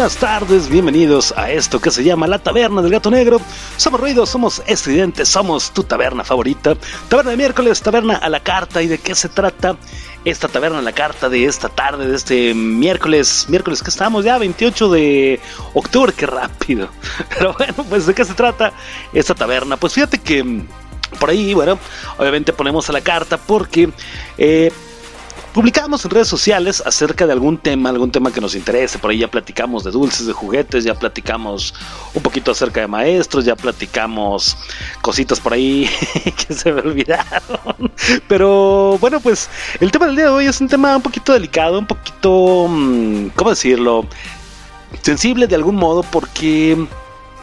Buenas tardes, bienvenidos a esto que se llama La Taberna del Gato Negro. Somos ruidos, somos estridentes, somos tu taberna favorita. Taberna de miércoles, taberna a la carta. ¿Y de qué se trata esta taberna a la carta de esta tarde, de este miércoles? Miércoles que estamos ya, 28 de octubre, qué rápido. Pero bueno, pues de qué se trata esta taberna. Pues fíjate que por ahí, bueno, obviamente ponemos a la carta porque... Eh, Publicamos en redes sociales acerca de algún tema, algún tema que nos interese. Por ahí ya platicamos de dulces, de juguetes, ya platicamos un poquito acerca de maestros, ya platicamos cositas por ahí que se me olvidaron. Pero bueno, pues el tema del día de hoy es un tema un poquito delicado, un poquito, mm, ¿cómo decirlo? Sensible de algún modo porque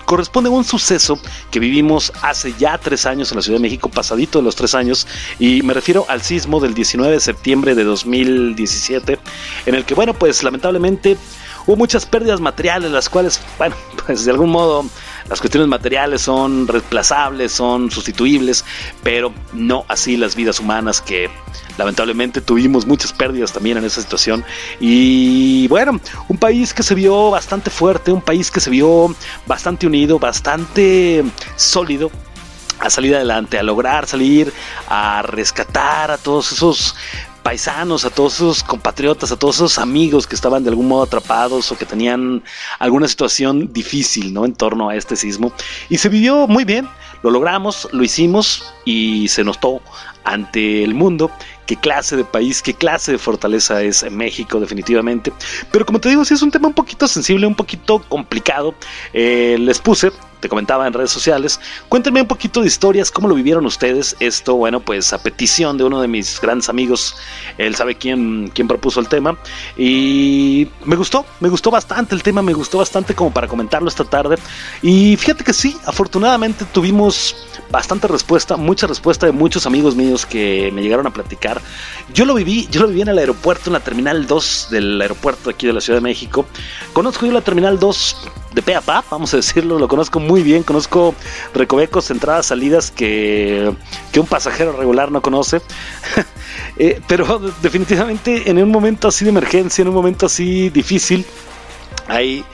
corresponde a un suceso que vivimos hace ya tres años en la Ciudad de México, pasadito de los tres años, y me refiero al sismo del 19 de septiembre de 2017, en el que, bueno, pues lamentablemente hubo muchas pérdidas materiales, las cuales, bueno, pues de algún modo las cuestiones materiales son reemplazables, son sustituibles, pero no así las vidas humanas que lamentablemente tuvimos muchas pérdidas también en esa situación. Y bueno, un país que se vio bastante fuerte, un país que se vio bastante unido, bastante sólido a salir adelante, a lograr salir, a rescatar a todos esos paisanos, a todos esos compatriotas, a todos esos amigos que estaban de algún modo atrapados o que tenían alguna situación difícil, ¿no? En torno a este sismo. Y se vivió muy bien, lo logramos, lo hicimos y se notó ante el mundo qué clase de país, qué clase de fortaleza es México definitivamente. Pero como te digo, sí es un tema un poquito sensible, un poquito complicado. Eh, les puse te comentaba en redes sociales. Cuéntenme un poquito de historias, cómo lo vivieron ustedes. Esto, bueno, pues a petición de uno de mis grandes amigos, él sabe quién, quién propuso el tema. Y me gustó, me gustó bastante el tema, me gustó bastante como para comentarlo esta tarde. Y fíjate que sí, afortunadamente tuvimos bastante respuesta, mucha respuesta de muchos amigos míos que me llegaron a platicar. Yo lo viví, yo lo viví en el aeropuerto, en la terminal 2 del aeropuerto aquí de la Ciudad de México. Conozco yo la terminal 2 de pe pa, vamos a decirlo, lo conozco muy bien, conozco recovecos, entradas, salidas que, que un pasajero regular no conoce. Eh, pero definitivamente en un momento así de emergencia, en un momento así difícil, hay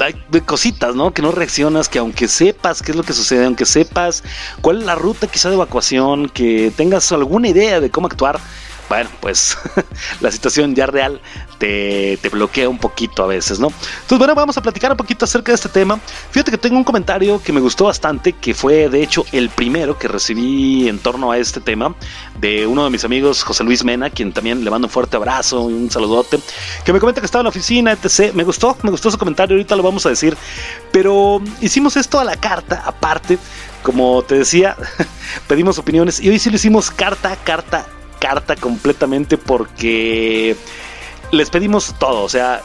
hay cositas, ¿no? Que no reaccionas, que aunque sepas qué es lo que sucede, aunque sepas cuál es la ruta quizá de evacuación, que tengas alguna idea de cómo actuar, bueno, pues la situación ya real te, bloquea un poquito a veces, ¿no? Entonces, bueno, vamos a platicar un poquito acerca de este tema. Fíjate que tengo un comentario que me gustó bastante, que fue de hecho el primero que recibí en torno a este tema, de uno de mis amigos, José Luis Mena, quien también le mando un fuerte abrazo y un saludote, que me comenta que estaba en la oficina, etc. Me gustó, me gustó su comentario, ahorita lo vamos a decir, pero hicimos esto a la carta, aparte, como te decía, pedimos opiniones y hoy sí lo hicimos carta, carta, carta completamente porque les pedimos todo, o sea,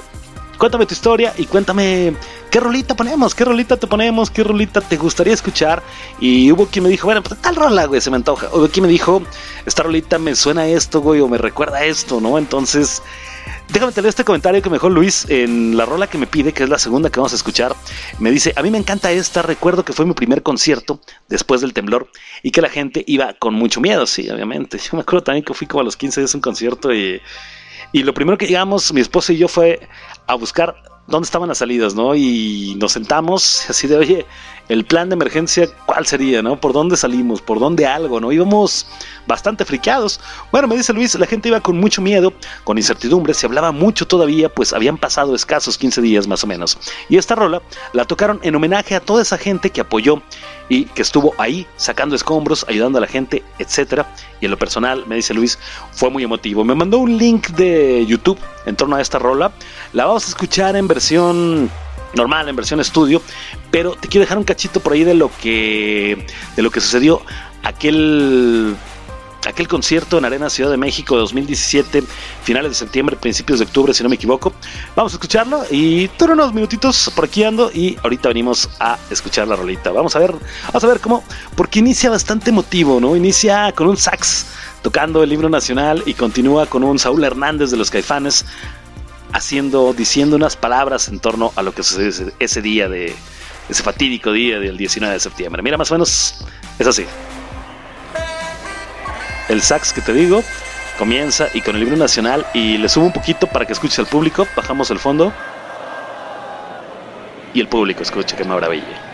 cuéntame tu historia y cuéntame qué rolita ponemos, qué rolita te ponemos, qué rolita te gustaría escuchar. Y hubo quien me dijo, bueno, pues tal rola, güey, se me antoja. Hubo quien me dijo, esta rolita me suena esto, güey, o me recuerda esto, ¿no? Entonces, Déjame tener este comentario que mejor Luis en la rola que me pide, que es la segunda que vamos a escuchar. Me dice, a mí me encanta esta, recuerdo que fue mi primer concierto después del temblor y que la gente iba con mucho miedo, sí, obviamente. Yo me acuerdo también que fui como a los 15 días a un concierto y, y lo primero que llegamos, mi esposa y yo, fue a buscar dónde estaban las salidas, ¿no? Y nos sentamos así de, oye, el plan de emergencia, ¿cuál sería, no? ¿Por dónde salimos? ¿Por dónde algo, no? Íbamos bastante friqueados. Bueno, me dice Luis, la gente iba con mucho miedo, con incertidumbre, se hablaba mucho todavía, pues habían pasado escasos 15 días más o menos. Y esta rola la tocaron en homenaje a toda esa gente que apoyó y que estuvo ahí sacando escombros, ayudando a la gente, etcétera. Y en lo personal, me dice Luis, fue muy emotivo. Me mandó un link de YouTube en torno a esta rola. La vamos a escuchar en versión normal, en versión estudio, pero te quiero dejar un cachito por ahí de lo que de lo que sucedió aquel aquel concierto en Arena Ciudad de México 2017, finales de septiembre, principios de octubre, si no me equivoco. Vamos a escucharlo y tú unos minutitos por aquí ando y ahorita venimos a escuchar la rolita. Vamos a ver, vamos a ver cómo, porque inicia bastante emotivo, ¿no? Inicia con un sax tocando el libro nacional y continúa con un Saúl Hernández de los Caifanes haciendo, diciendo unas palabras en torno a lo que sucedió ese, día de, ese fatídico día del 19 de septiembre. Mira, más o menos es así. El sax que te digo comienza y con el libro nacional y le subo un poquito para que escuches al público, bajamos el fondo y el público escucha que maravilla.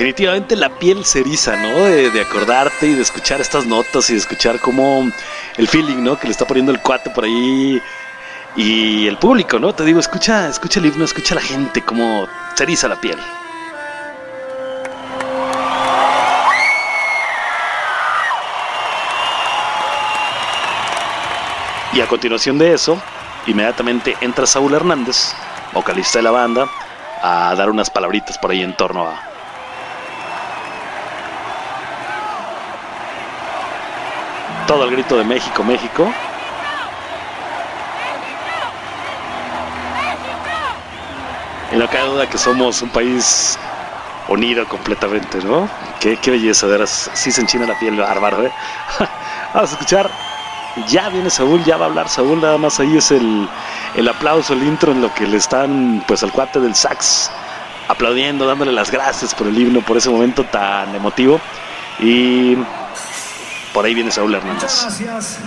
Definitivamente la piel se eriza, ¿no? De, acordarte y de escuchar estas notas y de escuchar cómo el feeling, ¿no? Que le está poniendo el cuate por ahí y el público, ¿no? Te digo, escucha, escucha el himno, escucha a la gente, cómo se eriza la piel. Y a continuación de eso, inmediatamente entra Saúl Hernández, vocalista de la banda, a dar unas palabritas por ahí en torno a, todo el grito de México, México. Y no cabe duda que somos un país unido completamente, ¿no? Qué, belleza, de veras, sí se enchina la piel bárbaro, ¿eh? Vamos a escuchar. Ya viene Saúl, ya va a hablar Saúl, nada más ahí es el, el aplauso, el intro en lo que le están, pues al cuate del sax, aplaudiendo, dándole las gracias por el himno, por ese momento tan emotivo. Y por ahí viene Saúl Hernández. gracias.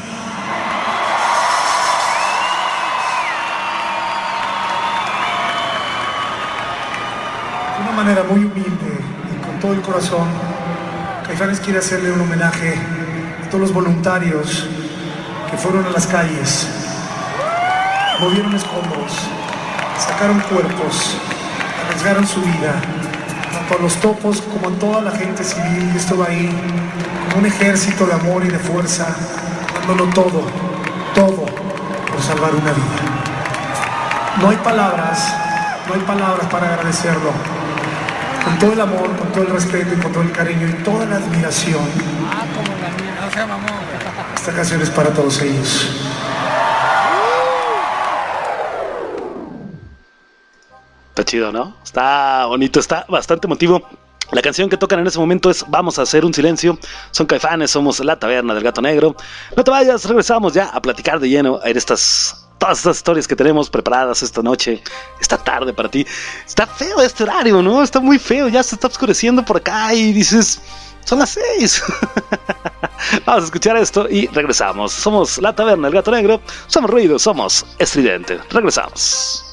De una manera muy humilde y con todo el corazón, Caifanes quiere hacerle un homenaje a todos los voluntarios que fueron a las calles, movieron escombros, sacaron cuerpos, arriesgaron su vida, tanto a los topos como a toda la gente civil que estuvo ahí un ejército de amor y de fuerza, dándolo todo, todo por salvar una vida. No hay palabras, no hay palabras para agradecerlo. Con todo el amor, con todo el respeto y con todo el cariño y toda la admiración. Esta canción es para todos ellos. Está chido, ¿no? Está bonito, está bastante emotivo. La canción que tocan en ese momento es Vamos a hacer un silencio. Son caifanes, somos la taberna del gato negro. No te vayas, regresamos ya a platicar de lleno en estas todas estas historias que tenemos preparadas esta noche, esta tarde para ti. Está feo este horario, ¿no? Está muy feo, ya se está oscureciendo por acá y dices, son las seis. Vamos a escuchar esto y regresamos. Somos la taberna del gato negro, somos ruido, somos estridente. Regresamos.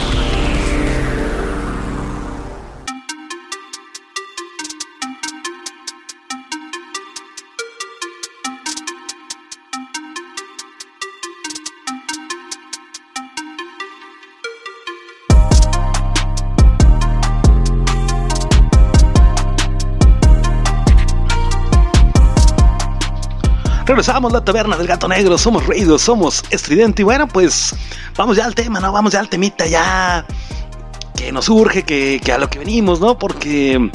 Regresamos la taberna del gato negro, somos reídos, somos estridente y bueno pues vamos ya al tema, ¿no? Vamos ya al temita ya que nos urge, que, a lo que venimos, ¿no? Porque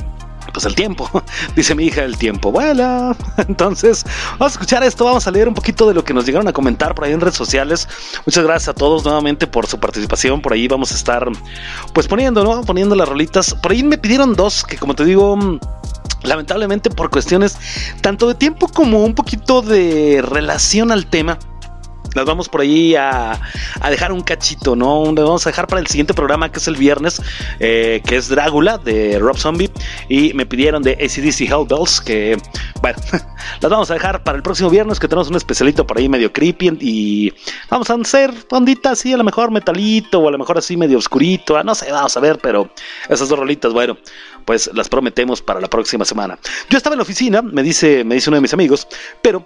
pues el tiempo, dice mi hija, el tiempo vuela. Entonces, vamos a escuchar esto, vamos a leer un poquito de lo que nos llegaron a comentar por ahí en redes sociales. Muchas gracias a todos nuevamente por su participación. Por ahí vamos a estar pues poniendo, ¿no? Poniendo las rolitas. Por ahí me pidieron dos que como te digo lamentablemente por cuestiones tanto de tiempo como un poquito de relación al tema, las vamos por ahí a, dejar un cachito, ¿no? Las vamos a dejar para el siguiente programa que es el viernes, eh, que es Drácula de Rob Zombie. Y me pidieron de ACDC Hellbells, que, bueno, las vamos a dejar para el próximo viernes, que tenemos un especialito por ahí medio creepy. Y vamos a hacer ondita así, a lo mejor metalito, o a lo mejor así medio oscurito, ah, no sé, vamos a ver, pero esas dos rolitas, bueno, pues las prometemos para la próxima semana. Yo estaba en la oficina, me dice, me dice uno de mis amigos, pero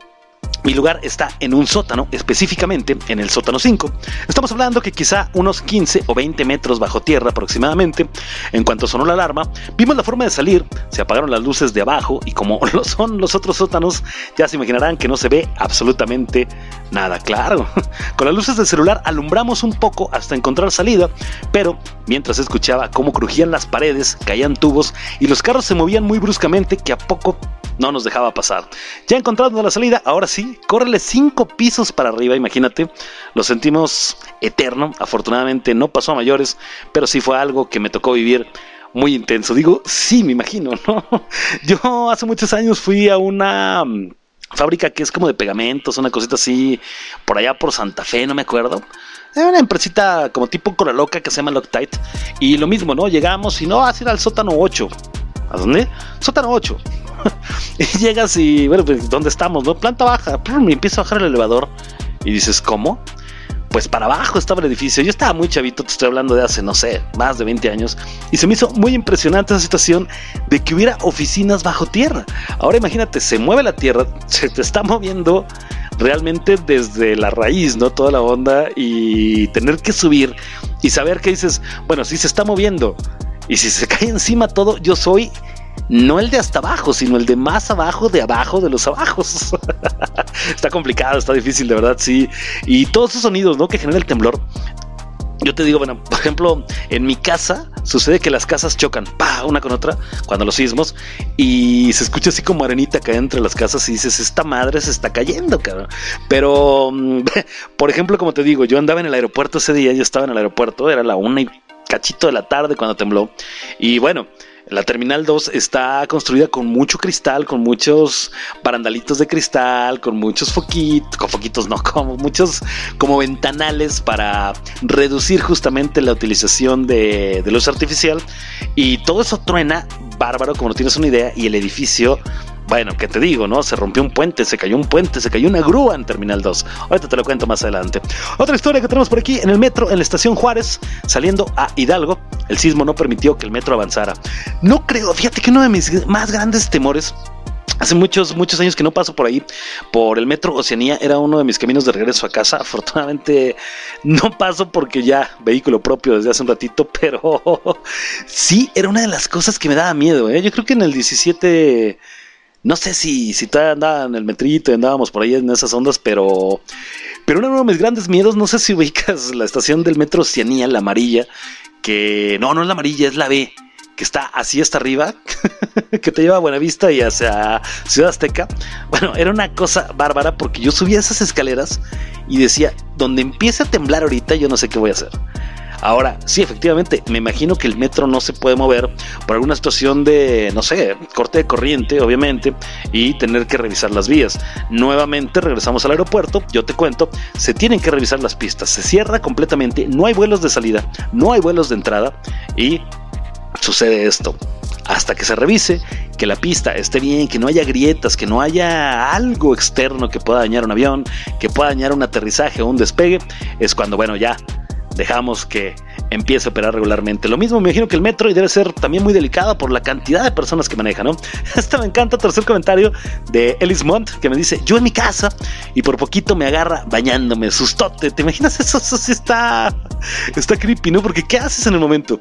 mi lugar está en un sótano, específicamente en el sótano 5. Estamos hablando que quizá unos 15 o 20 metros bajo tierra aproximadamente. En cuanto sonó la alarma, vimos la forma de salir, se apagaron las luces de abajo y como lo son los otros sótanos, ya se imaginarán que no se ve absolutamente nada claro. Con las luces del celular alumbramos un poco hasta encontrar salida, pero mientras escuchaba cómo crujían las paredes, caían tubos y los carros se movían muy bruscamente que a poco no nos dejaba pasar. Ya encontrando la salida, ahora sí, córrele cinco pisos para arriba, imagínate. Lo sentimos eterno. Afortunadamente no pasó a mayores, pero sí fue algo que me tocó vivir muy intenso. Digo, sí, me imagino, ¿no? Yo hace muchos años fui a una mm, fábrica que es como de pegamentos, una cosita así, por allá por Santa Fe, no me acuerdo. Era una empresita como tipo Cora Loca que se llama Loctite. Y lo mismo, ¿no? Llegamos y no, vas a ir al sótano 8. ¿A dónde? Sótano 8. y llegas y, bueno, pues, ¿dónde estamos? No? Planta baja. Y empiezo a bajar el elevador. Y dices, ¿cómo? Pues para abajo estaba el edificio. Yo estaba muy chavito, te estoy hablando de hace, no sé, más de 20 años. Y se me hizo muy impresionante esa situación de que hubiera oficinas bajo tierra. Ahora imagínate, se mueve la tierra, se te está moviendo realmente desde la raíz, ¿no? Toda la onda y tener que subir y saber que dices, bueno, si se está moviendo y si se cae encima todo, yo soy no el de hasta abajo, sino el de más abajo de abajo de los abajos. está complicado, está difícil, de verdad, sí. Y todos esos sonidos, ¿no? Que genera el temblor. Yo te digo, bueno, por ejemplo, en mi casa sucede que las casas chocan, pa, una con otra, cuando los sismos, y se escucha así como arenita caer entre las casas y dices, esta madre se está cayendo, cabrón. Pero, por ejemplo, como te digo, yo andaba en el aeropuerto ese día, yo estaba en el aeropuerto, era la una y cachito de la tarde cuando tembló, y bueno, la Terminal 2 está construida con mucho cristal, con muchos barandalitos de cristal, con muchos foquitos, con foquitos no, como muchos como ventanales para reducir justamente la utilización de, de luz artificial. Y todo eso truena bárbaro, como no tienes una idea, y el edificio bueno, ¿qué te digo, no? Se rompió un puente, se cayó un puente, se cayó una grúa en Terminal 2. Ahorita te lo cuento más adelante. Otra historia que tenemos por aquí, en el metro, en la estación Juárez, saliendo a Hidalgo, el sismo no permitió que el metro avanzara. No creo, fíjate que uno de mis más grandes temores Hace muchos, muchos años que no paso por ahí, por el metro Oceanía, era uno de mis caminos de regreso a casa. Afortunadamente no paso porque ya vehículo propio desde hace un ratito, pero sí, era una de las cosas que me daba miedo. ¿eh? Yo creo que en el 17 no sé si, si todavía andaba en el metrito y andábamos por ahí en esas ondas, pero, pero uno de mis grandes miedos, no sé si ubicas la estación del metro Cianía, la amarilla, que no, no es la amarilla, es la B, que está así hasta arriba, que te lleva a Buenavista y hacia Ciudad Azteca. Bueno, era una cosa bárbara porque yo subía esas escaleras y decía, donde empiece a temblar ahorita, yo no sé qué voy a hacer. Ahora, sí, efectivamente, me imagino que el metro no se puede mover por alguna situación de, no sé, corte de corriente, obviamente, y tener que revisar las vías. Nuevamente regresamos al aeropuerto, yo te cuento, se tienen que revisar las pistas, se cierra completamente, no hay vuelos de salida, no hay vuelos de entrada y sucede esto. Hasta que se revise, que la pista esté bien, que no haya grietas, que no haya algo externo que pueda dañar un avión, que pueda dañar un aterrizaje o un despegue, es cuando, bueno, ya dejamos que empiece a operar regularmente. Lo mismo me imagino que el metro y debe ser también muy delicado por la cantidad de personas que maneja, ¿no? Este me encanta, tercer comentario de Ellis Mont, que me dice, yo en mi casa y por poquito me agarra bañándome, sustote, ¿te imaginas eso? Eso sí está, está creepy, ¿no? Porque ¿qué haces en el momento?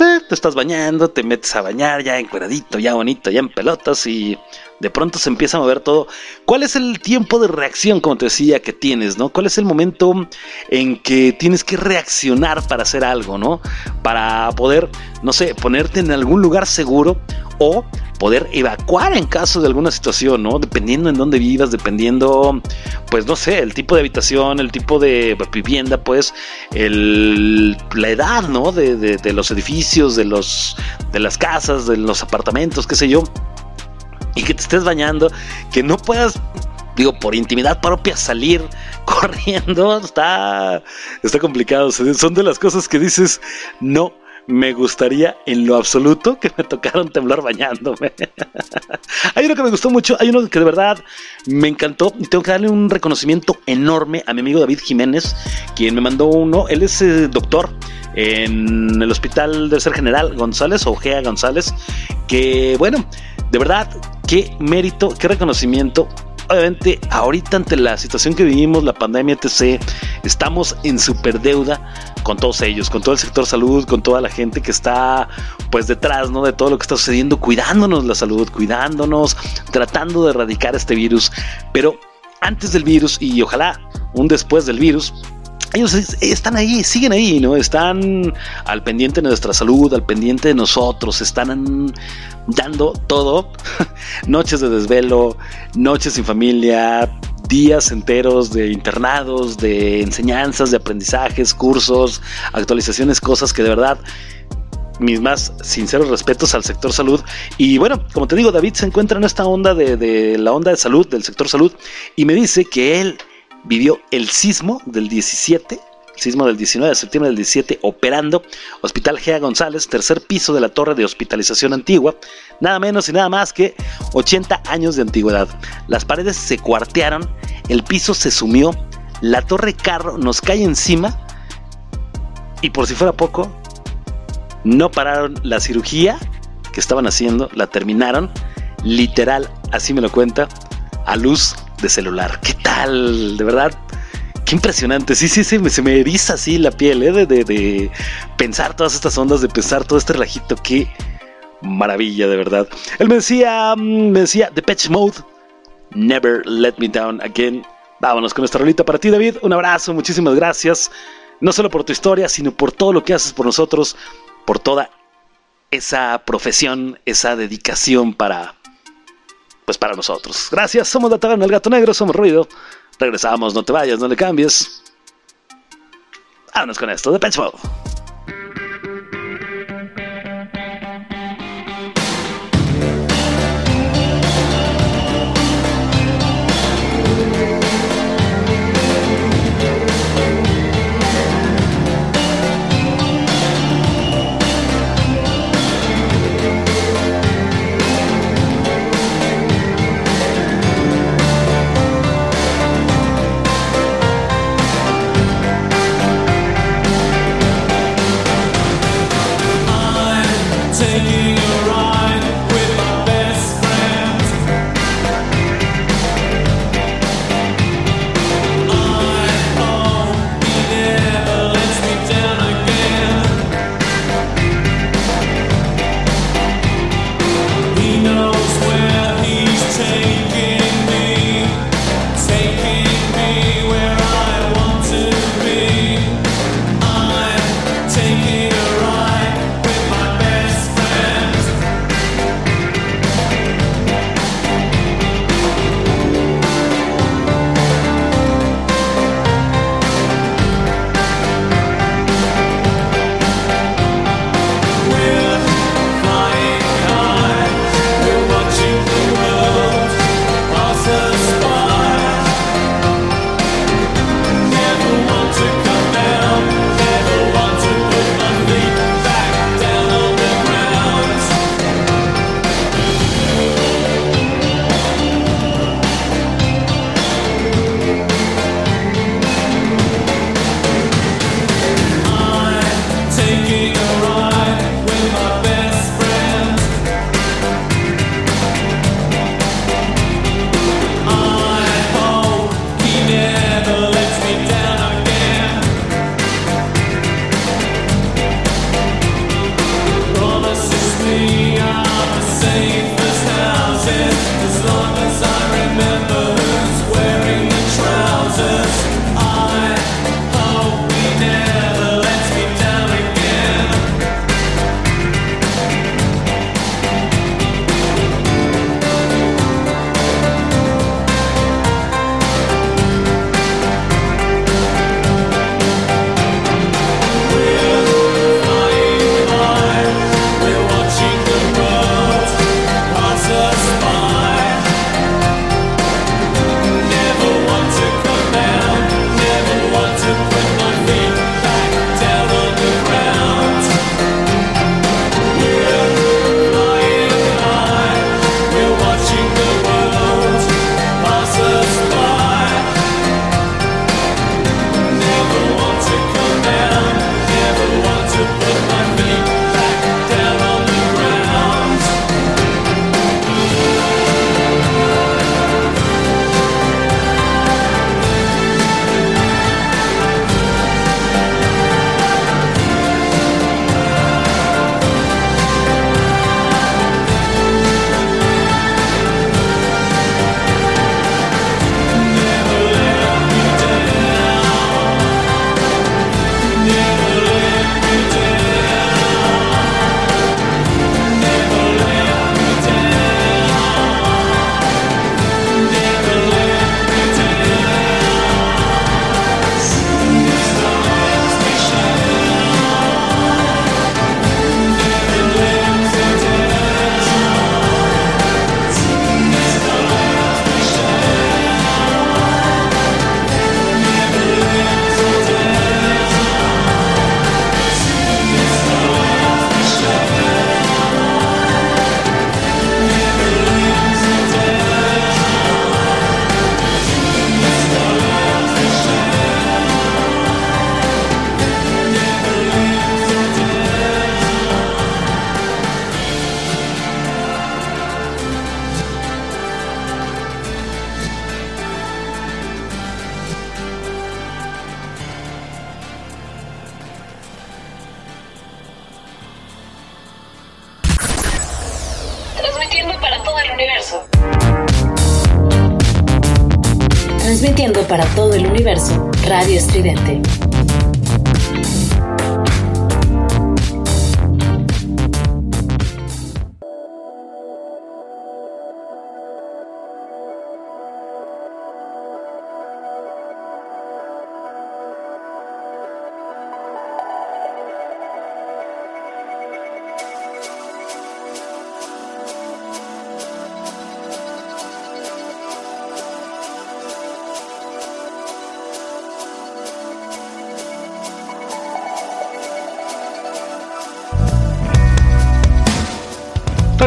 Eh, te estás bañando, te metes a bañar ya encueradito, ya bonito, ya en pelotas y de pronto se empieza a mover todo. ¿Cuál es el tiempo de reacción, como te decía, que tienes, no? ¿Cuál es el momento en que tienes que reaccionar para hacer algo, no? Para poder, no sé, ponerte en algún lugar seguro o poder evacuar en caso de alguna situación, ¿no? Dependiendo en dónde vivas, dependiendo, pues no sé, el tipo de habitación, el tipo de vivienda, pues, el, la edad, ¿no? De, de, de los edificios, de, los, de las casas, de los apartamentos, qué sé yo y que te estés bañando, que no puedas, digo, por intimidad propia salir corriendo, está, está complicado. Son de las cosas que dices, no me gustaría en lo absoluto que me tocaron temblar bañándome. hay uno que me gustó mucho, hay uno que de verdad me encantó y tengo que darle un reconocimiento enorme a mi amigo David Jiménez, quien me mandó uno. Él es eh, doctor en el Hospital del Ser General González, o Gea González, que bueno, de verdad qué mérito, qué reconocimiento. Obviamente, ahorita ante la situación que vivimos, la pandemia, etc., estamos en superdeuda con todos ellos, con todo el sector salud, con toda la gente que está pues detrás, ¿no? De todo lo que está sucediendo, cuidándonos la salud, cuidándonos, tratando de erradicar este virus. Pero antes del virus y ojalá un después del virus, ellos están ahí, siguen ahí, ¿no? Están al pendiente de nuestra salud, al pendiente de nosotros, están dando todo. noches de desvelo, noches sin familia, días enteros de internados, de enseñanzas, de aprendizajes, cursos, actualizaciones, cosas que de verdad mis más sinceros respetos al sector salud. Y bueno, como te digo, David se encuentra en esta onda de, la onda de salud, del sector salud, y me dice que él vivió el sismo del 17, sismo del 19 de septiembre del 17, operando Hospital Gea González, tercer piso de la torre de hospitalización antigua, nada menos y nada más que 80 años de antigüedad. Las paredes se cuartearon, el piso se sumió, la torre carro nos cae encima y por si fuera poco, no pararon la cirugía que estaban haciendo, la terminaron, literal, así me lo cuenta, a luz de celular. ¿Qué tal? De verdad, qué impresionante. Sí, sí, sí, se me eriza así la piel, ¿eh? de, pensar todas estas ondas, de pensar todo este relajito. Qué maravilla, de verdad. Él me decía, mm, me decía, Patch Mode, Never Let Me Down Again. Vámonos con esta rolita para ti, David. Un abrazo, muchísimas gracias. No solo por tu historia, sino por todo lo que haces por nosotros, por toda esa profesión, esa dedicación para pues para nosotros. Gracias, somos la taberna del gato negro, somos ruido. Regresamos, no te vayas, no le cambies. Vámonos con esto de Pets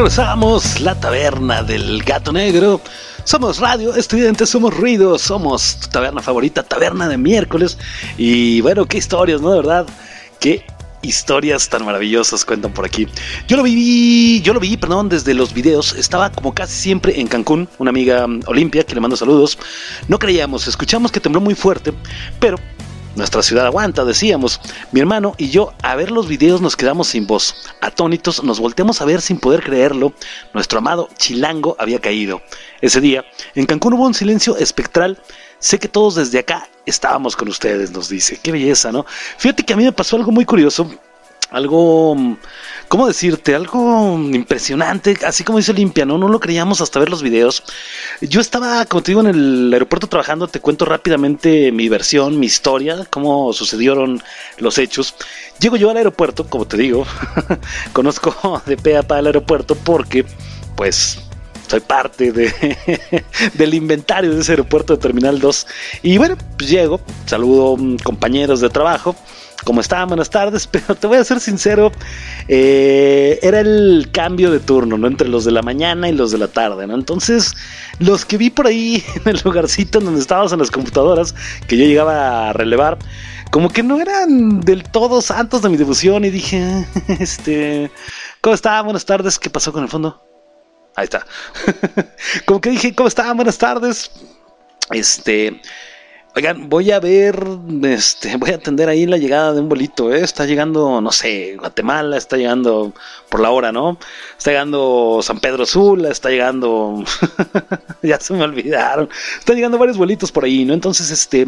Regresamos, la taberna del gato negro. Somos radio, estudiantes, somos ruido, somos tu taberna favorita, taberna de miércoles. Y bueno, qué historias, ¿no? De verdad, qué historias tan maravillosas cuentan por aquí. Yo lo vi, yo lo vi, perdón, desde los videos. Estaba como casi siempre en Cancún, una amiga mm, Olimpia, que le mando saludos. No creíamos, escuchamos que tembló muy fuerte, pero nuestra ciudad aguanta, decíamos. Mi hermano y yo a ver los videos nos quedamos sin voz. Atónitos nos volteamos a ver sin poder creerlo. Nuestro amado Chilango había caído. Ese día, en Cancún hubo un silencio espectral. Sé que todos desde acá estábamos con ustedes, nos dice. Qué belleza, ¿no? Fíjate que a mí me pasó algo muy curioso algo, ¿cómo decirte? Algo impresionante, así como dice Olimpia, ¿no? No lo creíamos hasta ver los videos. Yo estaba, como te digo, en el aeropuerto trabajando, te cuento rápidamente mi versión, mi historia, cómo sucedieron los hechos. Llego yo al aeropuerto, como te digo, conozco de pe a el aeropuerto porque, pues, soy parte de, del inventario de ese aeropuerto de Terminal 2. Y bueno, pues llego, saludo mm, compañeros de trabajo ¿Cómo están? Buenas tardes, pero te voy a ser sincero, eh, era el cambio de turno, ¿no? Entre los de la mañana y los de la tarde, ¿no? Entonces, los que vi por ahí en el lugarcito donde estábamos en las computadoras, que yo llegaba a relevar, como que no eran del todo santos de mi devoción y dije, este, ¿cómo están? Buenas tardes, ¿qué pasó con el fondo? Ahí está. como que dije, ¿cómo están? Buenas tardes. Este, Oigan, voy a ver, este, voy a atender ahí la llegada de un bolito, ¿eh? Está llegando, no sé, Guatemala, está llegando por la hora, ¿no? Está llegando San Pedro Sula, está llegando, ya se me olvidaron, están llegando varios bolitos por ahí, ¿no? Entonces, este,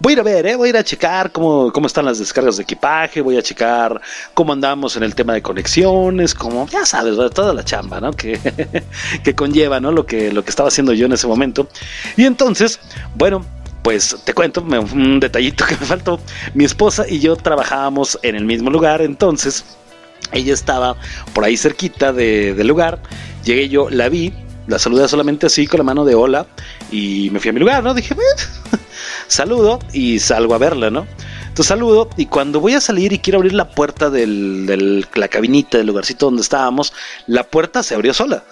voy a ir a ver, ¿eh? Voy a ir a checar cómo, cómo están las descargas de equipaje, voy a checar cómo andamos en el tema de conexiones, como, ya sabes, toda la chamba, ¿no? Que, que conlleva, ¿no? Lo que, lo que estaba haciendo yo en ese momento. Y entonces, bueno, pues te cuento un detallito que me faltó. Mi esposa y yo trabajábamos en el mismo lugar, entonces ella estaba por ahí cerquita del lugar. Llegué yo, la vi, la saludé solamente así con la mano de hola y me fui a mi lugar, ¿no? Dije, saludo y salgo a verla, ¿no? Entonces saludo y cuando voy a salir y quiero abrir la puerta de la cabinita del lugarcito donde estábamos, la puerta se abrió sola.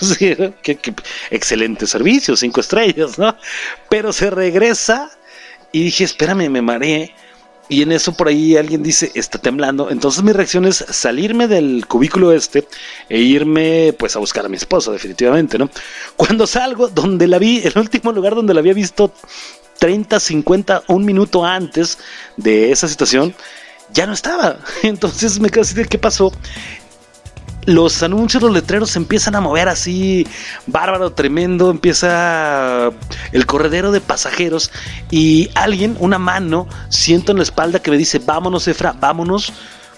Excelente servicio, cinco estrellas, ¿no? Pero se regresa y dije, espérame, me mareé. Y en eso por ahí alguien dice, está temblando. Entonces mi reacción es salirme del cubículo este e irme pues a buscar a mi esposa, definitivamente, ¿no? Cuando salgo, donde la vi, el último lugar donde la había visto 30, 50, un minuto antes de esa situación, ya no estaba. Entonces me quedé así de qué pasó los anuncios, los letreros se empiezan a mover así, bárbaro, tremendo, empieza el corredero de pasajeros y alguien, una mano, siento en la espalda que me dice, vámonos Efra, vámonos,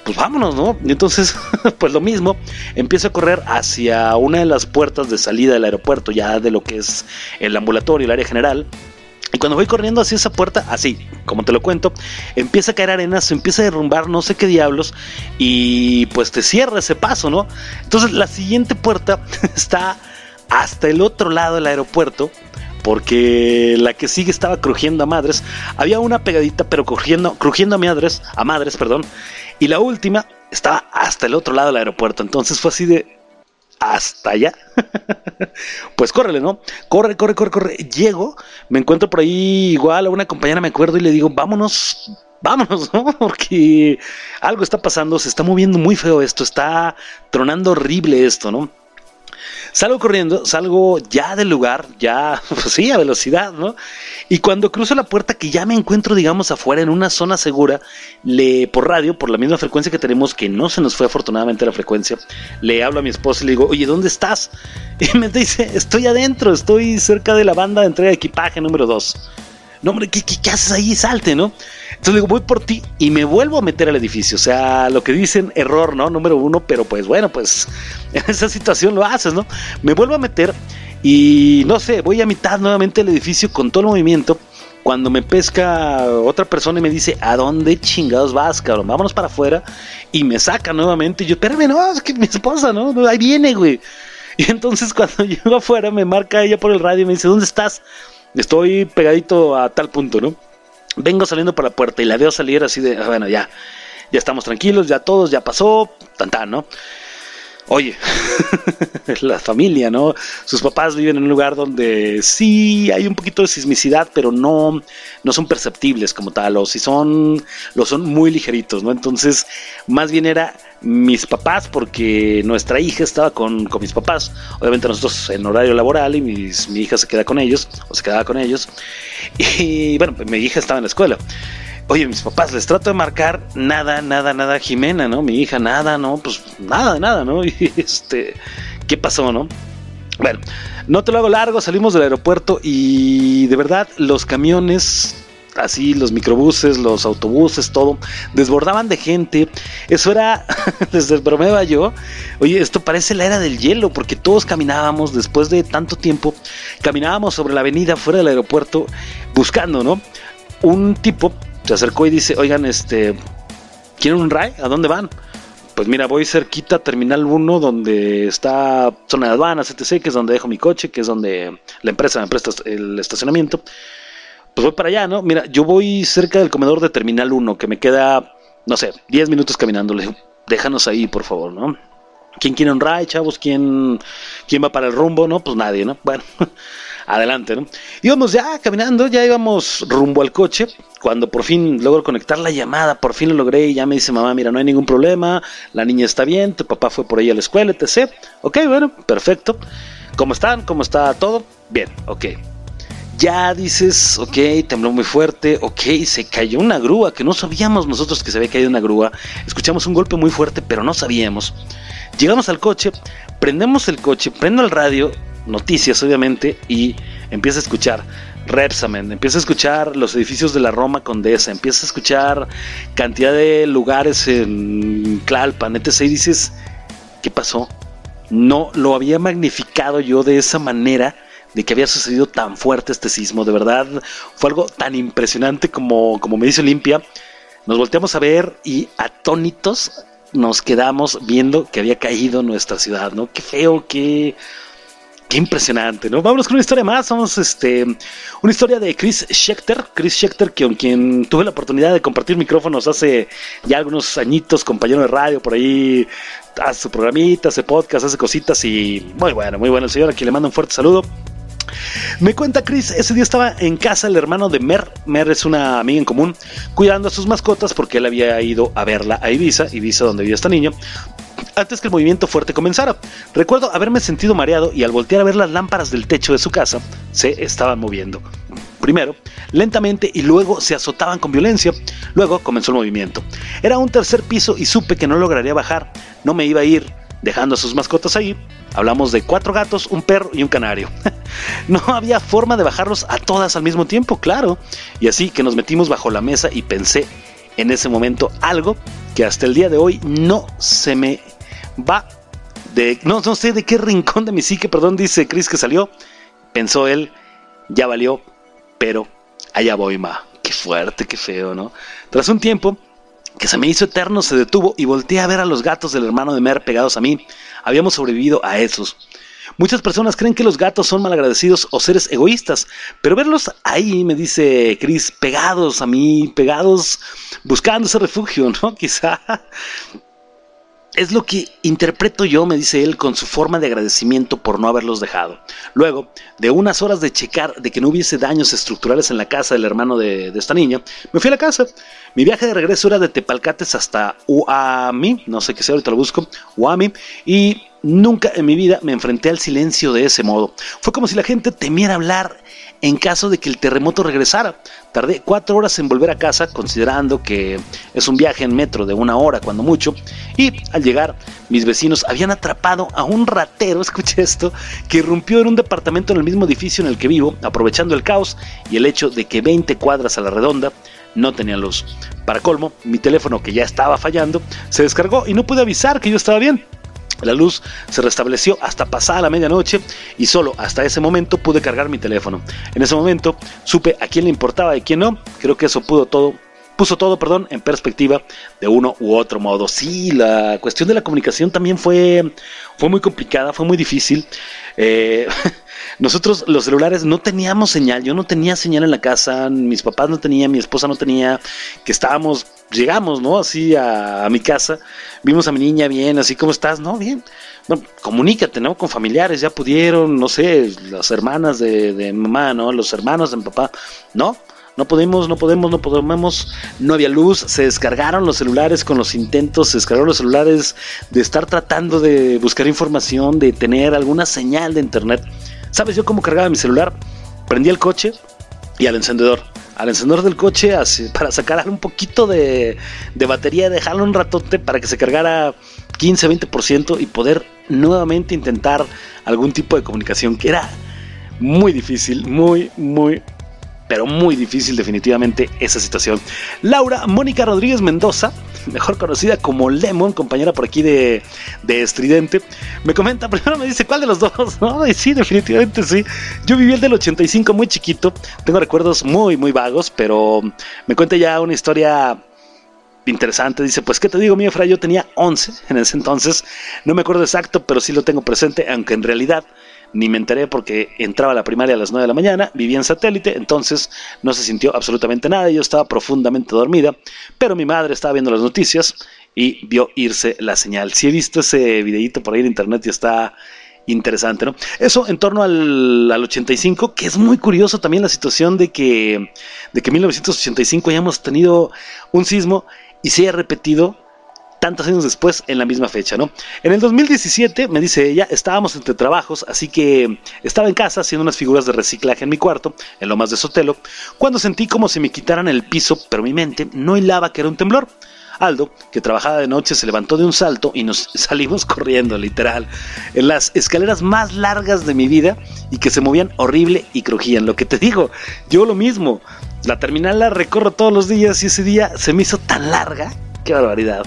pues vámonos, ¿no? Y entonces, pues lo mismo, empiezo a correr hacia una de las puertas de salida del aeropuerto, ya de lo que es el ambulatorio, el área general, y cuando voy corriendo hacia esa puerta, así, como te lo cuento, empieza a caer arena, se empieza a derrumbar no sé qué diablos y pues te cierra ese paso, ¿no? Entonces la siguiente puerta está hasta el otro lado del aeropuerto porque la que sigue estaba crujiendo a madres. Había una pegadita, pero crujiendo, crujiendo a madres, a madres, perdón. Y la última estaba hasta el otro lado del aeropuerto. Entonces fue así de, hasta allá. pues córrele, ¿no? Corre, corre, corre, corre. Llego, me encuentro por ahí igual a una compañera, me acuerdo, y le digo, vámonos, vámonos, ¿no? Porque algo está pasando, se está moviendo muy feo esto, está tronando horrible esto, ¿no? Salgo corriendo, salgo ya del lugar, ya, pues sí, a velocidad, ¿no? Y cuando cruzo la puerta, que ya me encuentro, digamos, afuera, en una zona segura, le, por radio, por la misma frecuencia que tenemos, que no se nos fue afortunadamente la frecuencia, le hablo a mi esposa y le digo, oye, ¿dónde estás? Y me dice, estoy adentro, estoy cerca de la banda de entrega de equipaje número 2. No, hombre, ¿qué, qué, haces ahí? Salte, ¿no? Entonces digo, voy por ti y me vuelvo a meter al edificio. O sea, lo que dicen, error, ¿no? Número uno, pero pues bueno, pues en esa situación lo haces, ¿no? Me vuelvo a meter y no sé, voy a mitad nuevamente del edificio con todo el movimiento. Cuando me pesca otra persona y me dice, ¿a dónde chingados vas, cabrón? Vámonos para afuera. Y me saca nuevamente. Y yo, espérame, no, es que mi esposa, ¿no? Ahí viene, güey. Y entonces cuando llego afuera me marca ella por el radio y me dice, ¿dónde estás? Estoy pegadito a tal punto, ¿no? Vengo saliendo por la puerta y la veo salir así de, ah, bueno, ya, ya estamos tranquilos, ya todos, ya pasó, tan tan, ¿no? Oye, la familia, ¿no? Sus papás viven en un lugar donde sí hay un poquito de sismicidad, pero no, no son perceptibles como tal, o si son, lo son muy ligeritos, ¿no? Entonces, más bien era mis papás, porque nuestra hija estaba con, con mis papás, obviamente nosotros en horario laboral y mis, mi hija se queda con ellos, o se quedaba con ellos, y bueno, mi hija estaba en la escuela. Oye, mis papás, les trato de marcar nada, nada, nada, Jimena, ¿no? Mi hija, nada, ¿no? Pues nada, nada, ¿no? Y este, ¿qué pasó, no? Bueno, no te lo hago largo, salimos del aeropuerto y de verdad los camiones, así los microbuses, los autobuses, todo, desbordaban de gente. Eso era, desde bromeaba yo, oye, esto parece la era del hielo, porque todos caminábamos después de tanto tiempo, caminábamos sobre la avenida fuera del aeropuerto buscando, ¿no? Un tipo se acercó y dice, oigan, este, ¿quieren un RAI? ¿A dónde van? Pues mira, voy cerquita Terminal 1, donde está zona de aduanas, etc., que es donde dejo mi coche, que es donde la empresa me presta el estacionamiento. Pues voy para allá, ¿no? Mira, yo voy cerca del comedor de Terminal 1, que me queda, no sé, 10 minutos caminando. Le digo, déjanos ahí, por favor, ¿no? ¿Quién quiere un RAI, chavos? ¿Quién, ¿Quién va para el rumbo? No, pues nadie, ¿no? Bueno, adelante, ¿no? Íbamos ya caminando, ya íbamos rumbo al coche, cuando por fin logro conectar la llamada, por fin lo logré y ya me dice mamá, mira, no hay ningún problema, la niña está bien, tu papá fue por ahí a la escuela, etc. Ok, bueno, perfecto. ¿Cómo están? ¿Cómo está todo? Bien, ok. Ya dices, ok, tembló muy fuerte, ok, se cayó una grúa, que no sabíamos nosotros que se había caído una grúa. Escuchamos un golpe muy fuerte, pero no sabíamos. Llegamos al coche, prendemos el coche, prendo el radio, noticias obviamente, y empieza a escuchar Repsamen, empieza a escuchar los edificios de la Roma Condesa, empieza a escuchar cantidad de lugares en Tlalpan, etc. Y dices, ¿qué pasó? No lo había magnificado yo de esa manera de que había sucedido tan fuerte este sismo. De verdad, fue algo tan impresionante como, como me dice Olimpia. Nos volteamos a ver y atónitos nos quedamos viendo que había caído nuestra ciudad, ¿no? Qué feo, qué, qué impresionante, ¿no? Vámonos con una historia más, vamos, este, una historia de Chris Schechter, Chris Schechter, con quien tuve la oportunidad de compartir micrófonos hace ya algunos añitos, compañero de radio, por ahí hace su programita, hace podcast, hace cositas y muy bueno, muy bueno el señor, a quien le mando un fuerte saludo. Me cuenta Chris, ese día estaba en casa el hermano de Mer. Mer es una amiga en común, cuidando a sus mascotas porque él había ido a verla a Ibiza, Ibiza donde vive esta niña, antes que el movimiento fuerte comenzara. Recuerdo haberme sentido mareado y al voltear a ver las lámparas del techo de su casa, se estaban moviendo. Primero, lentamente y luego se azotaban con violencia. Luego comenzó el movimiento. Era un tercer piso y supe que no lograría bajar. No me iba a ir dejando a sus mascotas ahí. Hablamos de cuatro gatos, un perro y un canario. no había forma de bajarlos a todas al mismo tiempo, claro. Y así que nos metimos bajo la mesa y pensé en ese momento algo que hasta el día de hoy no se me va de... No, sé de qué rincón de mi psique, perdón, dice Chris que salió. Pensó él, ya valió, pero allá voy, ma. Qué fuerte, qué feo, ¿no? Tras un tiempo, que se me hizo eterno, se detuvo y volteé a ver a los gatos del hermano de Mer pegados a mí. Habíamos sobrevivido a esos. Muchas personas creen que los gatos son malagradecidos o seres egoístas, pero verlos ahí, me dice Chris, pegados a mí, pegados buscando ese refugio, ¿no? Quizá es lo que interpreto yo, me dice él, con su forma de agradecimiento por no haberlos dejado. Luego, de unas horas de checar de que no hubiese daños estructurales en la casa del hermano de, esta niña, me fui a la casa. Mi viaje de regreso era de Tepalcates hasta Uami, no sé qué sea, ahorita lo busco, Uami, y Nunca en mi vida me enfrenté al silencio de ese modo. Fue como si la gente temiera hablar en caso de que el terremoto regresara. Tardé cuatro horas en volver a casa, considerando que es un viaje en metro de una hora cuando mucho, y al llegar mis vecinos habían atrapado a un ratero, escuché esto, que irrumpió en un departamento en el mismo edificio en el que vivo, aprovechando el caos y el hecho de que 20 cuadras a la redonda no tenía luz. Para colmo, mi teléfono que ya estaba fallando se descargó y no pude avisar que yo estaba bien. La luz se restableció hasta pasada la medianoche y solo hasta ese momento pude cargar mi teléfono. En ese momento supe a quién le importaba y quién no. Creo que eso pudo todo puso todo, perdón, en perspectiva de uno u otro modo. Sí, la cuestión de la comunicación también fue, fue muy complicada, fue muy difícil. Eh, nosotros los celulares no teníamos señal, yo no tenía señal en la casa, mis papás no tenían, mi esposa no tenía, que estábamos, llegamos, ¿no? Así a, mi casa, vimos a mi niña bien, así, ¿cómo estás? No, bien. No, comunícate, ¿no? Con familiares, ya pudieron, no sé, las hermanas de, de mamá, ¿no? Los hermanos de mi papá, ¿no? No podemos, no podemos, no podemos. No había luz. Se descargaron los celulares con los intentos. Se descargaron los celulares de estar tratando de buscar información, de tener alguna señal de internet. ¿Sabes yo cómo cargaba mi celular? Prendí el coche y al encendedor. Al encendedor del coche para sacar un poquito de, de batería, dejarlo un ratote para que se cargara 15-20% y poder nuevamente intentar algún tipo de comunicación que era muy difícil, muy, muy, pero muy difícil definitivamente esa situación. Laura Mónica Rodríguez Mendoza, mejor conocida como Lemon, compañera por aquí de, de Estridente, me comenta, primero me dice, ¿cuál de los dos? No, sí, definitivamente sí. Yo viví el del 85 muy chiquito, tengo recuerdos muy, muy vagos, pero me cuenta ya una historia interesante. Dice, pues, ¿qué te digo, mi Efra? Yo tenía 11 en ese entonces. No me acuerdo exacto, pero sí lo tengo presente, aunque en realidad ni me enteré porque entraba a la primaria a las 9 de la mañana, vivía en satélite, entonces no se sintió absolutamente nada, yo estaba profundamente dormida, pero mi madre estaba viendo las noticias y vio irse la señal. Si he visto ese videito por ahí en internet y está interesante, ¿no? Eso en torno al, al, 85, que es muy curioso también la situación de que, de que en 1985 hayamos tenido un sismo y se haya repetido tantos años después en la misma fecha, ¿no? En el 2017, me dice ella, estábamos entre trabajos, así que estaba en casa haciendo unas figuras de reciclaje en mi cuarto, en lo más de Sotelo, cuando sentí como si me quitaran el piso, pero mi mente no hilaba que era un temblor. Aldo, que trabajaba de noche, se levantó de un salto y nos salimos corriendo, literal, en las escaleras más largas de mi vida y que se movían horrible y crujían. Lo que te digo, yo lo mismo. La terminal la recorro todos los días y ese día se me hizo tan larga. Qué barbaridad.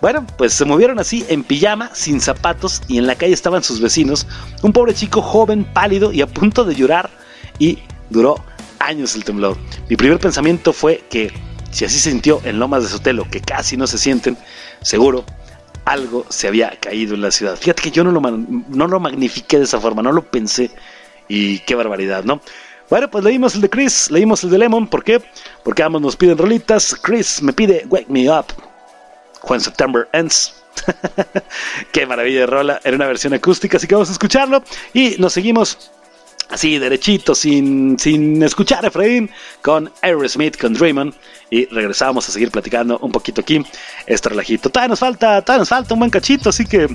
Bueno, pues se movieron así en pijama, sin zapatos, y en la calle estaban sus vecinos, un pobre chico joven, pálido y a punto de llorar, y duró años el temblor. Mi primer pensamiento fue que si así sintió en Lomas de Sotelo, que casi no se sienten, seguro algo se había caído en la ciudad. Fíjate que yo no lo, no lo magnifiqué de esa forma, no lo pensé, y qué barbaridad, ¿no? Bueno, pues leímos el de Chris, leímos el de Lemon, ¿por qué? Porque ambos nos piden rolitas. Chris me pide Wake Me Up. When September Ends. Qué maravilla de rola. Era una versión acústica, así que vamos a escucharlo. Y nos seguimos así derechito, sin, sin escuchar a Efraín, con Aerosmith, con Draymond. Y regresamos a seguir platicando un poquito aquí este relajito. Todavía nos falta, todavía nos falta un buen cachito, así que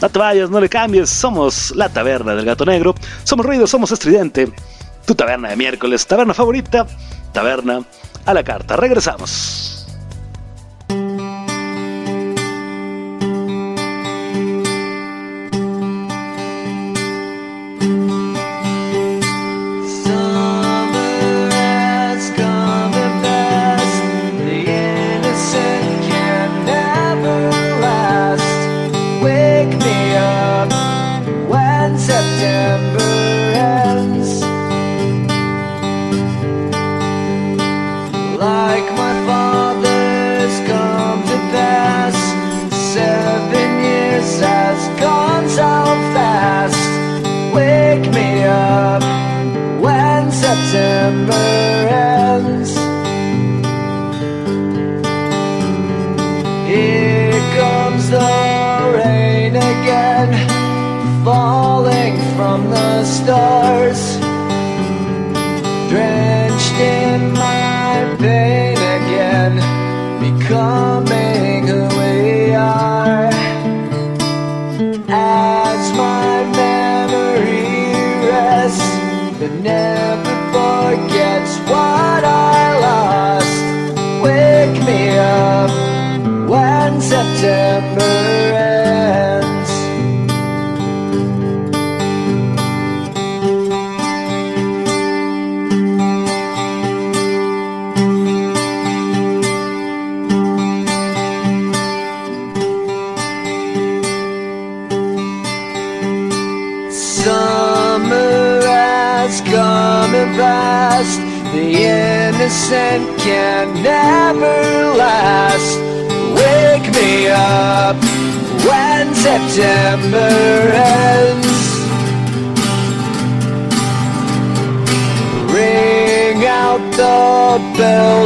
no te vayas, no le cambies. Somos la taberna del gato negro. Somos ruido, somos estridente. Tu taberna de miércoles, taberna favorita, taberna a la carta. Regresamos. September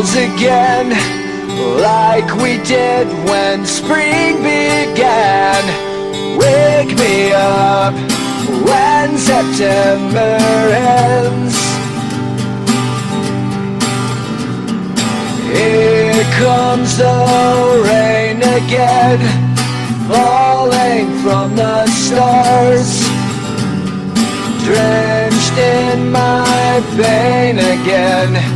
bells again, like we did when spring began. Wake me up when September ends. Here comes the rain again, falling from the stars. Drenched in my pain again,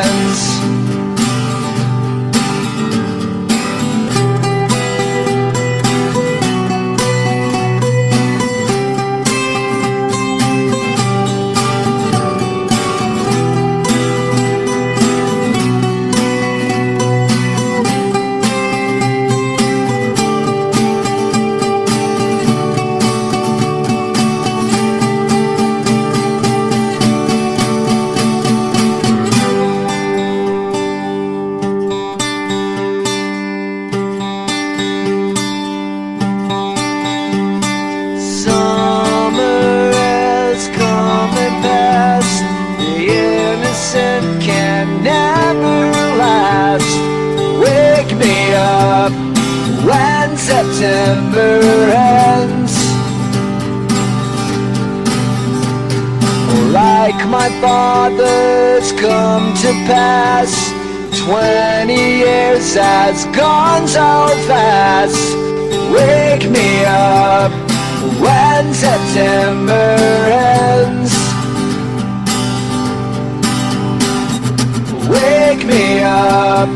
Father's come to pass. Twenty years has gone so fast. Wake me up when September ends. Wake me up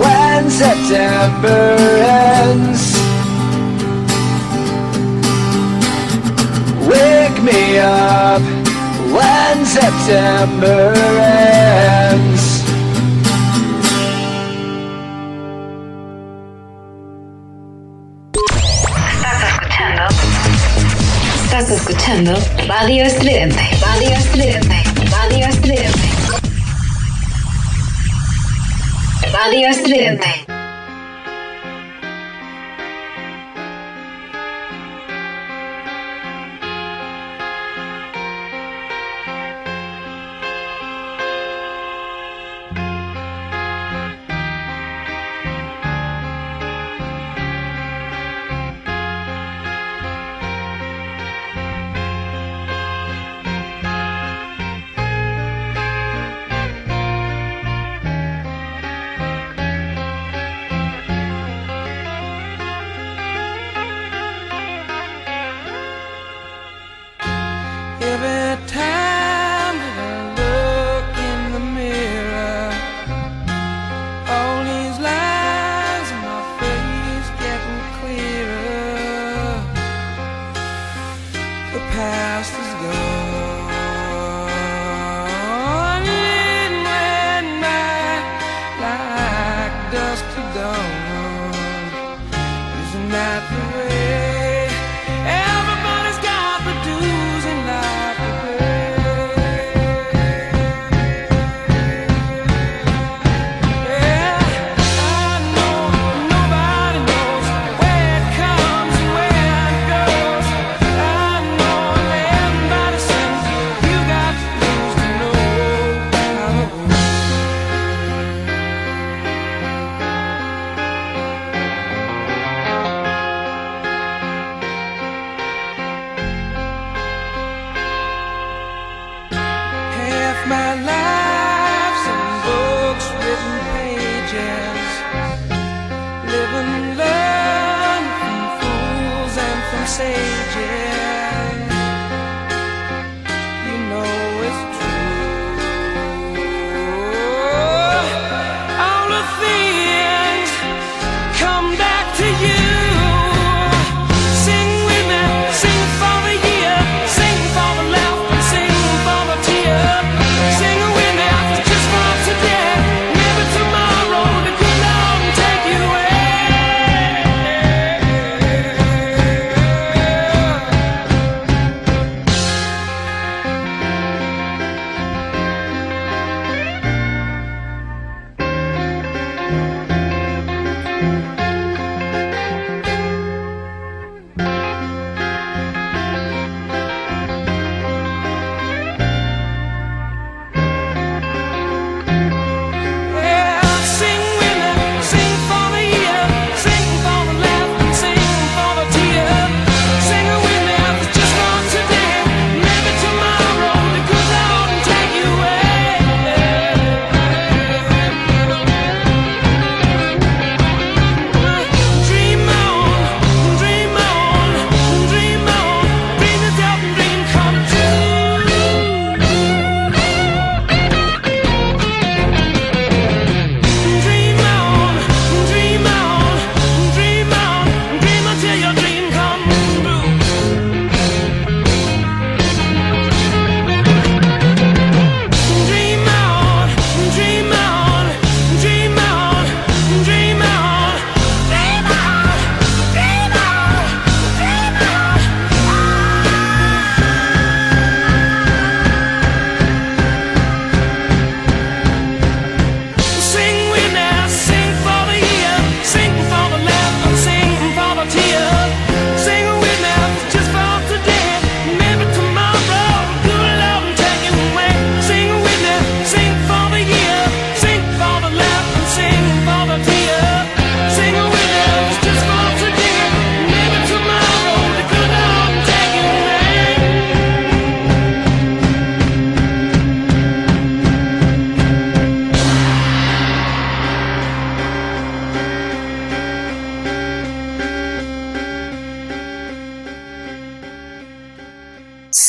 when September ends. Wake me up September ends. Estás escuchando. Estás escuchando Radio Estridente. Radio Estridente. Radio Estridente. Radio Estridente.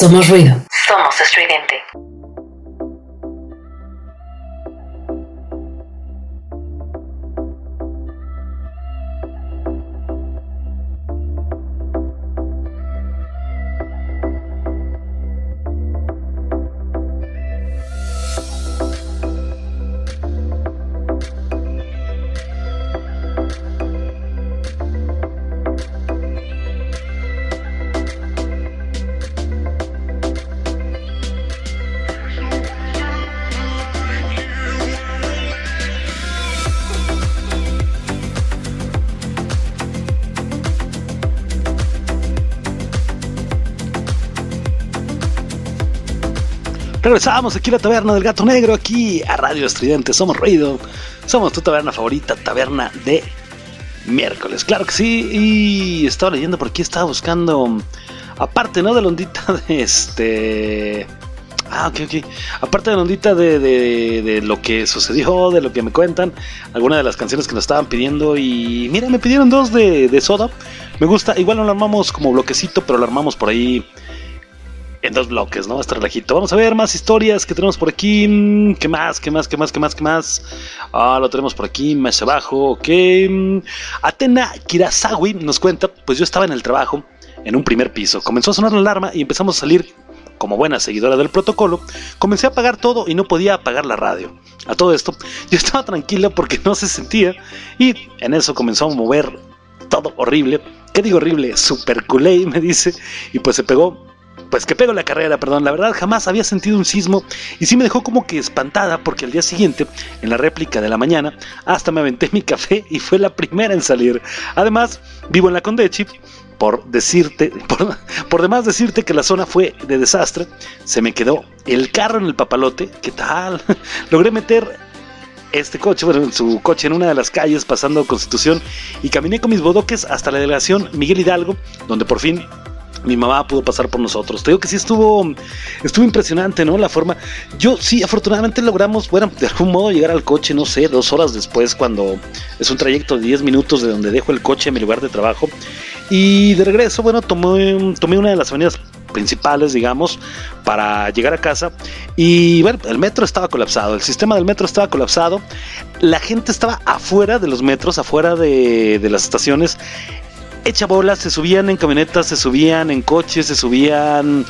Somos ruido. Regresamos aquí a la taberna del gato negro, aquí a Radio Estridente. Somos Ruido, somos tu taberna favorita, taberna de miércoles. Claro que sí, y estaba leyendo por aquí, estaba buscando, aparte, ¿no? De la ondita de este. Ah, ok, ok. Aparte de la ondita de, de, lo que sucedió, de lo que me cuentan, algunas de las canciones que nos estaban pidiendo. Y mira, me pidieron dos de, de soda. Me gusta, igual no lo armamos como bloquecito, pero lo armamos por ahí en dos bloques, ¿no? Este relajito. Vamos a ver más historias que tenemos por aquí. Mm, ¿Qué más? ¿Qué más? ¿Qué más? ¿Qué más? ¿Qué más? Ah, lo tenemos por aquí, más abajo. Ok. Mm, Atena Kirasawi nos cuenta, pues yo estaba en el trabajo, en un primer piso. Comenzó a sonar la alarma y empezamos a salir como buena seguidora del protocolo, comencé a apagar todo y no podía apagar la radio. A todo esto, yo estaba tranquila porque no se sentía y en eso comenzó a mover todo horrible. ¿Qué digo horrible? Super culé, me dice. Y pues se pegó pues que pego la carrera, perdón, la verdad jamás había sentido un sismo y sí me dejó como que espantada porque al día siguiente, en la réplica de la mañana, hasta me aventé mi café y fue la primera en salir. Además, vivo en la Condechi, por decirte, por, por, demás decirte que la zona fue de desastre, se me quedó el carro en el papalote, ¿qué tal? Logré meter este coche, bueno, su coche en una de las calles pasando Constitución y caminé con mis bodoques hasta la delegación Miguel Hidalgo, donde por fin mi mamá pudo pasar por nosotros. Te digo que sí estuvo, estuvo impresionante, ¿no? La forma. Yo sí, afortunadamente logramos, bueno, de algún modo llegar al coche, no sé, dos horas después, cuando es un trayecto de 10 minutos de donde dejo el coche en mi lugar de trabajo. Y de regreso, bueno, tomé, tomé una de las avenidas principales, digamos, para llegar a casa. Y bueno, el metro estaba colapsado, el sistema del metro estaba colapsado. La gente estaba afuera de los metros, afuera de las estaciones. Hecha bolas, se subían en camionetas, se subían en coches, se subían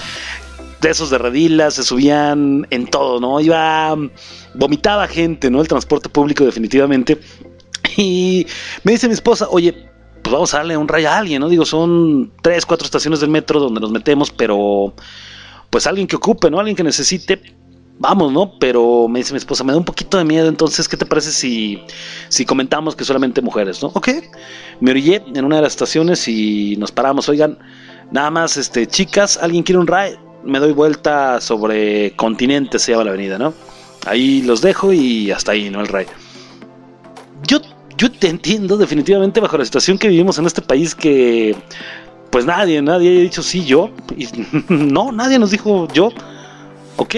de esos de redilas, se subían en todo, ¿no? Iba, vomitaba gente, ¿no? El transporte público definitivamente. Y me dice mi esposa, oye, pues vamos a darle un rayo a alguien, ¿no? Digo, son tres, cuatro estaciones del metro donde nos metemos, pero pues alguien que ocupe, ¿no? Alguien que necesite, vamos, ¿no? Pero me dice mi esposa, me da un poquito de miedo, entonces, ¿qué te parece si, si comentamos que solamente mujeres, ¿no? Ok, me orillé en una de las estaciones y nos paramos, oigan, nada más, este, chicas, ¿alguien quiere un ride? Me doy vuelta sobre Continente, se llama la avenida, ¿no? Ahí los dejo y hasta ahí, ¿no? El ride. Yo yo te entiendo definitivamente bajo la situación que vivimos en este país que pues nadie, nadie ha dicho sí, yo. Y, no, nadie nos dijo yo. Ok,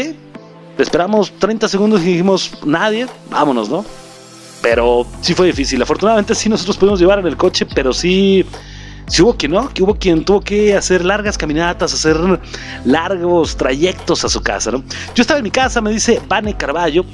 esperamos 30 segundos y dijimos nadie, vámonos, ¿no? Pero sí fue difícil. Afortunadamente sí nosotros pudimos llevar en el coche, pero sí, sí hubo quien no, que hubo quien tuvo que hacer largas caminatas, hacer largos trayectos a su casa, ¿no? Yo estaba en mi casa, me dice Vane Carballo,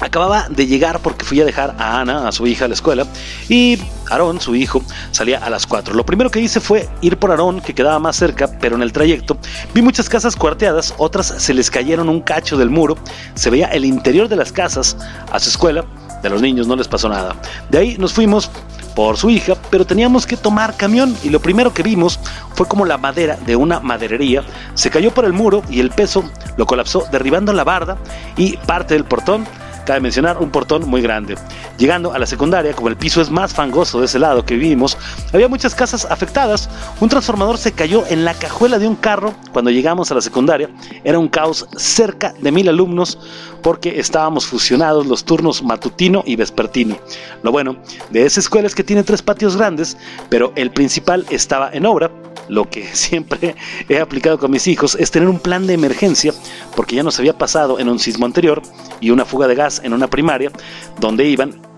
Acababa de llegar porque fui a dejar a Ana, a su hija, a la escuela, y Aarón, su hijo, salía a las 4. Lo primero que hice fue ir por Aarón, que quedaba más cerca, pero en el trayecto vi muchas casas cuarteadas, otras se les cayeron un cacho del muro, se veía el interior de las casas a su escuela, de los niños no les pasó nada. De ahí nos fuimos por su hija, pero teníamos que tomar camión y lo primero que vimos fue como la madera de una maderería se cayó por el muro y el peso lo colapsó derribando la barda y parte del portón Cabe mencionar un portón muy grande. Llegando a la secundaria, como el piso es más fangoso de ese lado que vivimos, había muchas casas afectadas. Un transformador se cayó en la cajuela de un carro cuando llegamos a la secundaria. Era un caos cerca de mil alumnos porque estábamos fusionados los turnos matutino y vespertino. Lo bueno de esa escuela es que tiene tres patios grandes, pero el principal estaba en obra lo que siempre he aplicado con mis hijos es tener un plan de emergencia, porque ya nos había pasado en un sismo anterior y una fuga de gas en una primaria, donde iban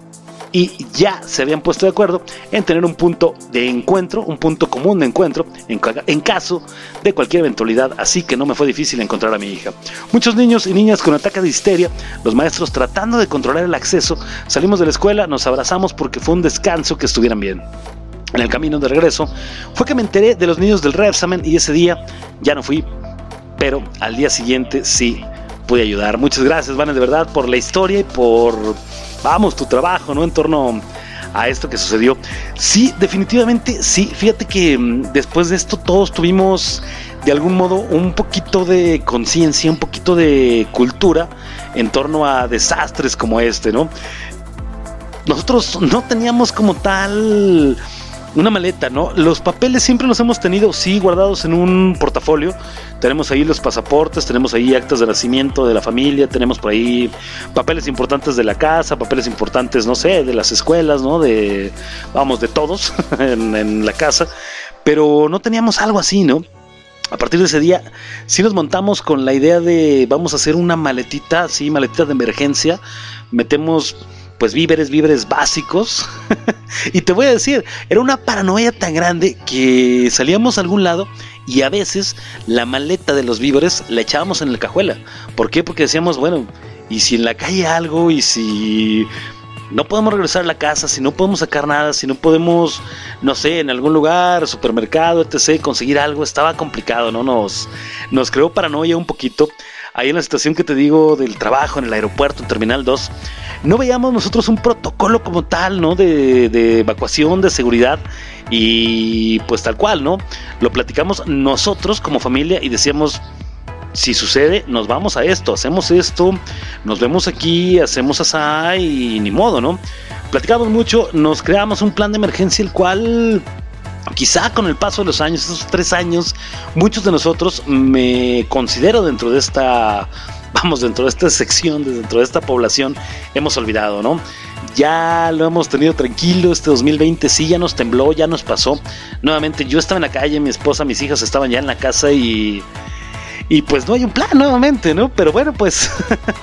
y ya se habían puesto de acuerdo en tener un punto de encuentro, un punto común de encuentro en, caso de cualquier eventualidad, así que no me fue difícil encontrar a mi hija. Muchos niños y niñas con ataques de histeria, los maestros tratando de controlar el acceso, salimos de la escuela, nos abrazamos porque fue un descanso que estuvieran bien en el camino de regreso, fue que me enteré de los niños del reexamen y ese día ya no fui, pero al día siguiente sí pude ayudar. Muchas gracias, Vanes, de verdad, por la historia y por, vamos, tu trabajo, ¿no? En torno a esto que sucedió. Sí, definitivamente, sí. Fíjate que mm, después de esto todos tuvimos de algún modo un poquito de conciencia, un poquito de cultura en torno a desastres como este, ¿no? Nosotros no teníamos como tal una maleta, ¿no? Los papeles siempre los hemos tenido, sí, guardados en un portafolio. Tenemos ahí los pasaportes, tenemos ahí actas de nacimiento de la familia, tenemos por ahí papeles importantes de la casa, papeles importantes, no sé, de las escuelas, ¿no? De, vamos, de todos en, la casa. Pero no teníamos algo así, ¿no? A partir de ese día, sí nos montamos con la idea de vamos a hacer una maletita, sí, maletita de emergencia. Metemos pues víveres, víveres básicos. y te voy a decir, era una paranoia tan grande que salíamos a algún lado y a veces la maleta de los víveres la echábamos en la cajuela. ¿Por qué? Porque decíamos, bueno, y si en la calle algo, y si no podemos regresar a la casa, si no podemos sacar nada, si no podemos, no sé, en algún lugar, supermercado, etc., conseguir algo, estaba complicado, ¿no? Nos, nos creó paranoia un poquito. Ahí en la situación que te digo del trabajo, en el aeropuerto, en Terminal 2, no veíamos nosotros un protocolo como tal, ¿no? De, de, evacuación, de seguridad y pues tal cual, ¿no? Lo platicamos nosotros como familia y decíamos, si sucede, nos vamos a esto, hacemos esto, nos vemos aquí, hacemos así y ni modo, ¿no? Platicamos mucho, nos creamos un plan de emergencia el cual quizá con el paso de los años, esos tres años, muchos de nosotros me considero dentro de esta vamos, dentro de esta sección, dentro de esta población, hemos olvidado, ¿no? Ya lo hemos tenido tranquilo, este 2020 sí, ya nos tembló, ya nos pasó. Nuevamente yo estaba en la calle, mi esposa, mis hijas estaban ya en la casa y... Y pues no hay un plan nuevamente, ¿no? Pero bueno, pues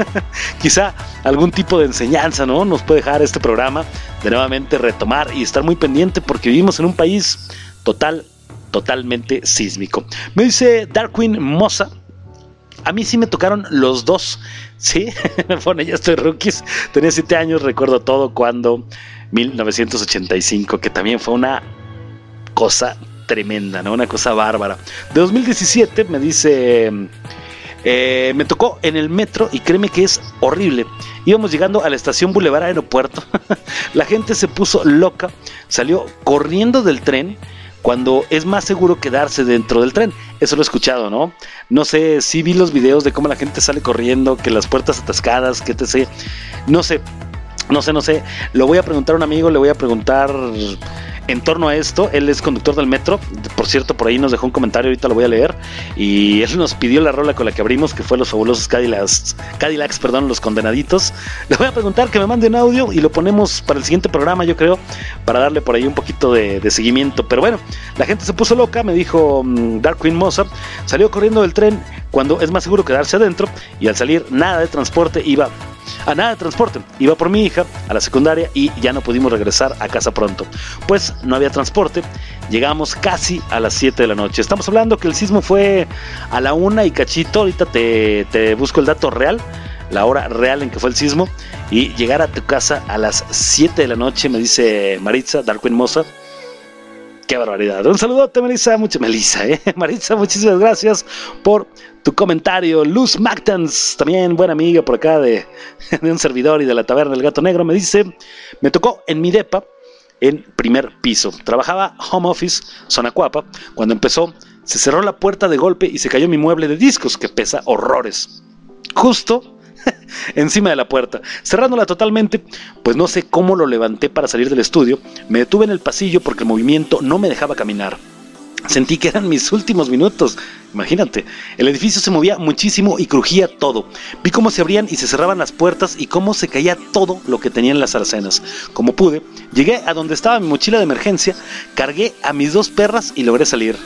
quizá algún tipo de enseñanza, ¿no? Nos puede dejar este programa de nuevamente retomar y estar muy pendiente porque vivimos en un país total, totalmente sísmico. Me dice Darkwing Moza. A mí sí me tocaron los dos. Sí, bueno, ya estoy rookies. Tenía 7 años, recuerdo todo cuando 1985, que también fue una cosa tremenda, ¿no? Una cosa bárbara. De 2017 me dice... Eh, me tocó en el metro y créeme que es horrible. Íbamos llegando a la estación Boulevard Aeropuerto. la gente se puso loca, salió corriendo del tren cuando es más seguro quedarse dentro del tren. Eso lo he escuchado, ¿no? No sé, si vi los videos de cómo la gente sale corriendo, que las puertas atascadas, que te sé. No sé, no sé, no sé. Lo voy a preguntar a un amigo, le voy a preguntar en torno a esto. Él es conductor del metro. Por cierto, por ahí nos dejó un comentario, ahorita lo voy a leer. Y él nos pidió la rola con la que abrimos, que fue los fabulosos Cadillacs, Cadillacs perdón, los condenaditos. Le voy a preguntar que me mande un audio y lo ponemos para el siguiente programa, yo creo, para darle por ahí un poquito de, seguimiento. Pero bueno, la gente se puso loca, me dijo mm, Dark Queen Mozart. Salió corriendo del tren cuando es más seguro quedarse adentro y al salir nada de transporte iba a nada de transporte. Iba por mi hija a la secundaria y ya no pudimos regresar a casa pronto. Pues no había transporte. Llegamos casi a las 7 de la noche. Estamos hablando que el sismo fue a la una y cachito. Ahorita te, te busco el dato real la hora real en que fue el sismo y llegar a tu casa a las 7 de la noche, me dice Maritza, Darwin Moza. Qué barbaridad. Un saludote, Melissa. Mucho, Melissa, ¿eh? Maritza, muchísimas gracias por tu comentario. Luz Mactans, también buena amiga por acá de, de, un servidor y de la taberna del gato negro, me dice: Me tocó en mi depa en primer piso. Trabajaba home office, zona cuapa. Cuando empezó, se cerró la puerta de golpe y se cayó mi mueble de discos que pesa horrores. Justo encima de la puerta, cerrándola totalmente, pues no sé cómo lo levanté para salir del estudio, me detuve en el pasillo porque el movimiento no me dejaba caminar. Sentí que eran mis últimos minutos. Imagínate, el edificio se movía muchísimo y crujía todo. Vi cómo se abrían y se cerraban las puertas y cómo se caía todo lo que tenían las arcenas. Como pude, llegué a donde estaba mi mochila de emergencia, cargué a mis dos perras y logré salir.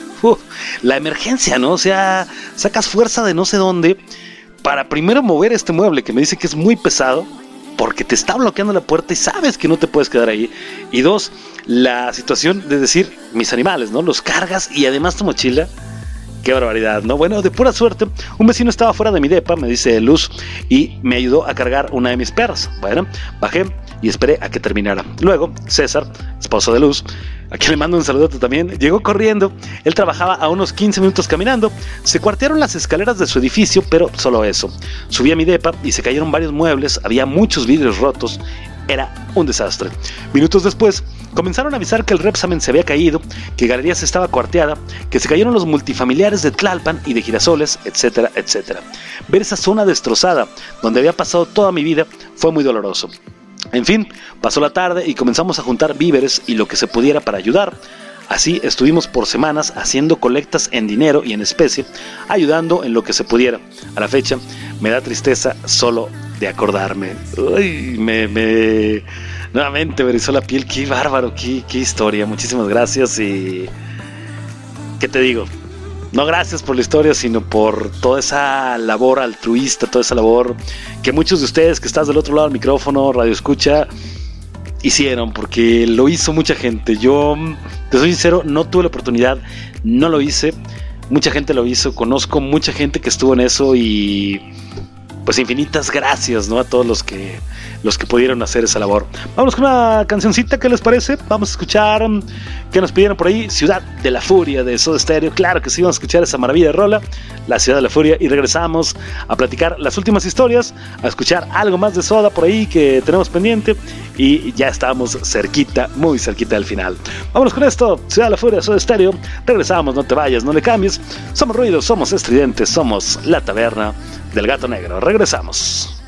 La emergencia, ¿no? O sea, sacas fuerza de no sé dónde para primero mover este mueble que me dice que es muy pesado, porque te está bloqueando la puerta y sabes que no te puedes quedar ahí. Y dos, la situación de decir, mis animales, ¿no? Los cargas y además tu mochila. Qué barbaridad, ¿no? Bueno, de pura suerte, un vecino estaba fuera de mi depa, me dice Luz, y me ayudó a cargar una de mis perras. Bueno, bajé y esperé a que terminara. Luego, César, esposo de Luz, a quien le mando un saludo también, llegó corriendo. Él trabajaba a unos 15 minutos caminando. Se cuartearon las escaleras de su edificio, pero solo eso. Subí a mi depa y se cayeron varios muebles, había muchos vidrios rotos. Era un desastre. Minutos después, comenzaron a avisar que el Repsamen se había caído, que Galerías estaba cuarteada, que se cayeron los multifamiliares de Tlalpan y de Girasoles, etcétera, etcétera. Ver esa zona destrozada, donde había pasado toda mi vida, fue muy doloroso. En fin, pasó la tarde y comenzamos a juntar víveres y lo que se pudiera para ayudar. Así estuvimos por semanas haciendo colectas en dinero y en especie, ayudando en lo que se pudiera. A la fecha me da tristeza solo de acordarme. Uy, me, me... Nuevamente me erizó la piel. Qué bárbaro, qué, qué historia. Muchísimas gracias y... ¿Qué te digo? No gracias por la historia, sino por toda esa labor altruista, toda esa labor que muchos de ustedes que estás del otro lado del micrófono, radio escucha, hicieron, porque lo hizo mucha gente. Yo, te soy sincero, no tuve la oportunidad, no lo hice. Mucha gente lo hizo, conozco mucha gente que estuvo en eso y pues infinitas gracias, ¿no? A todos los que los que pudieron hacer esa labor. Vamos con una cancioncita, ¿qué les parece? Vamos a escuchar mm, que nos pidieron por ahí, Ciudad de la Furia de Soda Stereo. Claro que sí, vamos a escuchar esa maravilla de rola, La Ciudad de la Furia, y regresamos a platicar las últimas historias, a escuchar algo más de Soda por ahí que tenemos pendiente, y ya estamos cerquita, muy cerquita del final. Vámonos con esto, Ciudad de la Furia, Soda Stereo. Regresamos, no te vayas, no le cambies. Somos ruidos, somos estridentes, somos la taberna del gato negro. Regresamos.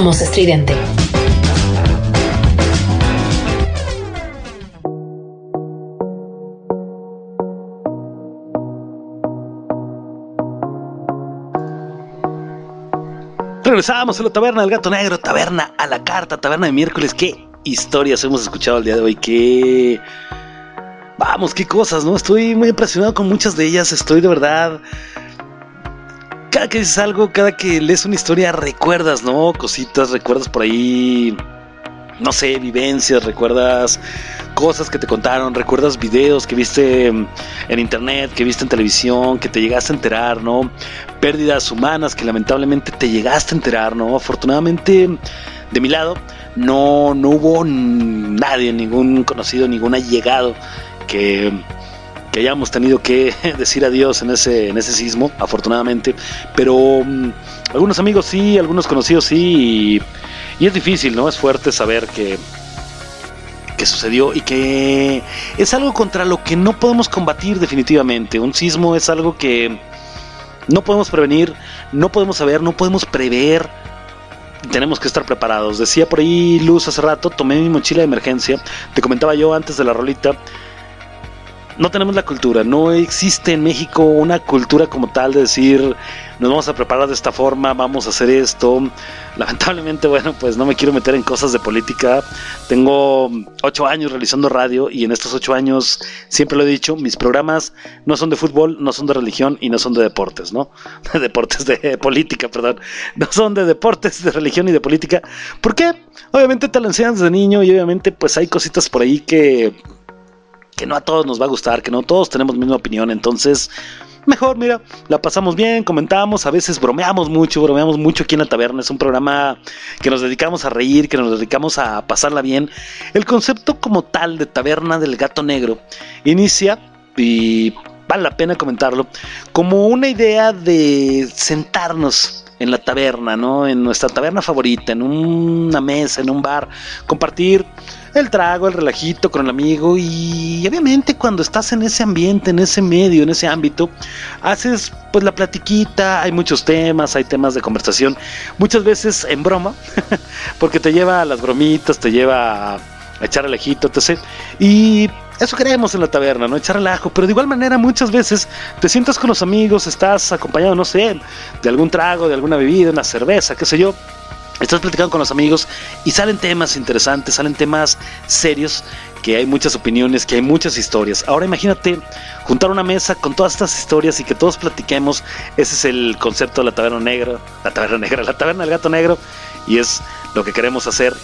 Somos estridente. Regresamos a la taberna del gato negro, taberna a la carta, taberna de miércoles. Qué historias hemos escuchado el día de hoy, qué. Vamos, qué cosas, ¿no? Estoy muy impresionado con muchas de ellas. Estoy de verdad cada que dices algo, cada que lees una historia, recuerdas, ¿no? Cositas, recuerdas por ahí, no sé, vivencias, recuerdas cosas que te contaron, recuerdas videos que viste en internet, que viste en televisión, que te llegaste a enterar, ¿no? Pérdidas humanas que lamentablemente te llegaste a enterar, ¿no? Afortunadamente, de mi lado, no, no hubo nadie, ningún conocido, ningún allegado que que hayamos tenido que decir adiós en ese, en ese sismo, afortunadamente. Pero mm, algunos amigos sí, algunos conocidos sí, y, es difícil, ¿no? Es fuerte saber que, que sucedió y que es algo contra lo que no podemos combatir definitivamente. Un sismo es algo que no podemos prevenir, no podemos saber, no podemos prever. Tenemos que estar preparados. Decía por ahí Luz hace rato, tomé mi mochila de emergencia. Te comentaba yo antes de la rolita no tenemos la cultura, no existe en México una cultura como tal de decir nos vamos a preparar de esta forma, vamos a hacer esto. Lamentablemente, bueno, pues no me quiero meter en cosas de política. Tengo ocho años realizando radio y en estos ocho años, siempre lo he dicho, mis programas no son de fútbol, no son de religión y no son de deportes, ¿no? De deportes de política, perdón. No son de deportes, de religión y de política. ¿Por qué? Obviamente te lo enseñan desde niño y obviamente pues hay cositas por ahí que que no a todos nos va a gustar, que no todos tenemos misma opinión, entonces mejor, mira, la pasamos bien, comentamos, a veces bromeamos mucho, bromeamos mucho aquí en la taberna, es un programa que nos dedicamos a reír, que nos dedicamos a pasarla bien. El concepto como tal de taberna del gato negro inicia y vale la pena comentarlo, como una idea de sentarnos en la taberna, ¿no? En nuestra taberna favorita, en una mesa, en un bar, compartir el trago, el relajito con el amigo y obviamente cuando estás en ese ambiente, en ese medio, en ese ámbito, haces pues la platiquita, hay muchos temas, hay temas de conversación, muchas veces en broma, porque te lleva a las bromitas, te lleva a echar relajito, etc. Y eso queremos en la taberna, ¿no? Echar relajo, pero de igual manera muchas veces te sientas con los amigos, estás acompañado, no sé, de algún trago, de alguna bebida, una cerveza, qué sé yo Estás platicando con los amigos y salen temas interesantes, salen temas serios, que hay muchas opiniones, que hay muchas historias. Ahora imagínate juntar una mesa con todas estas historias y que todos platiquemos. Ese es el concepto de la taberna negra, la taberna negra, la taberna del gato negro. Y es lo que queremos hacer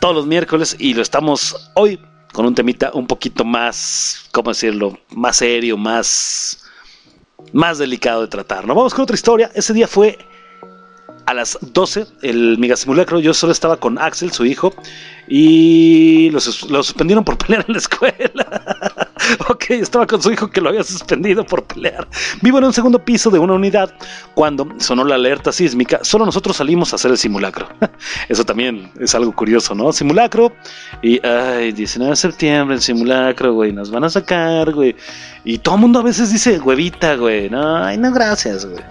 todos los miércoles y lo estamos hoy con un temita un poquito más, ¿cómo decirlo? Más serio, más, más delicado de tratar. ¿no? Vamos con otra historia. Ese día fue a las 12 el mega simulacro. Yo solo estaba con Axel, su hijo, y lo, suspendieron por pelear en la escuela. ok, estaba con su hijo que lo había suspendido por pelear. Vivo en un segundo piso de una unidad. Cuando sonó la alerta sísmica, solo nosotros salimos a hacer el simulacro. Eso también es algo curioso, ¿no? Simulacro. Y, ay, 19 de septiembre, el simulacro, güey, nos van a sacar, güey. Y todo el mundo a veces dice, huevita, güey. No, ay, no, gracias, güey.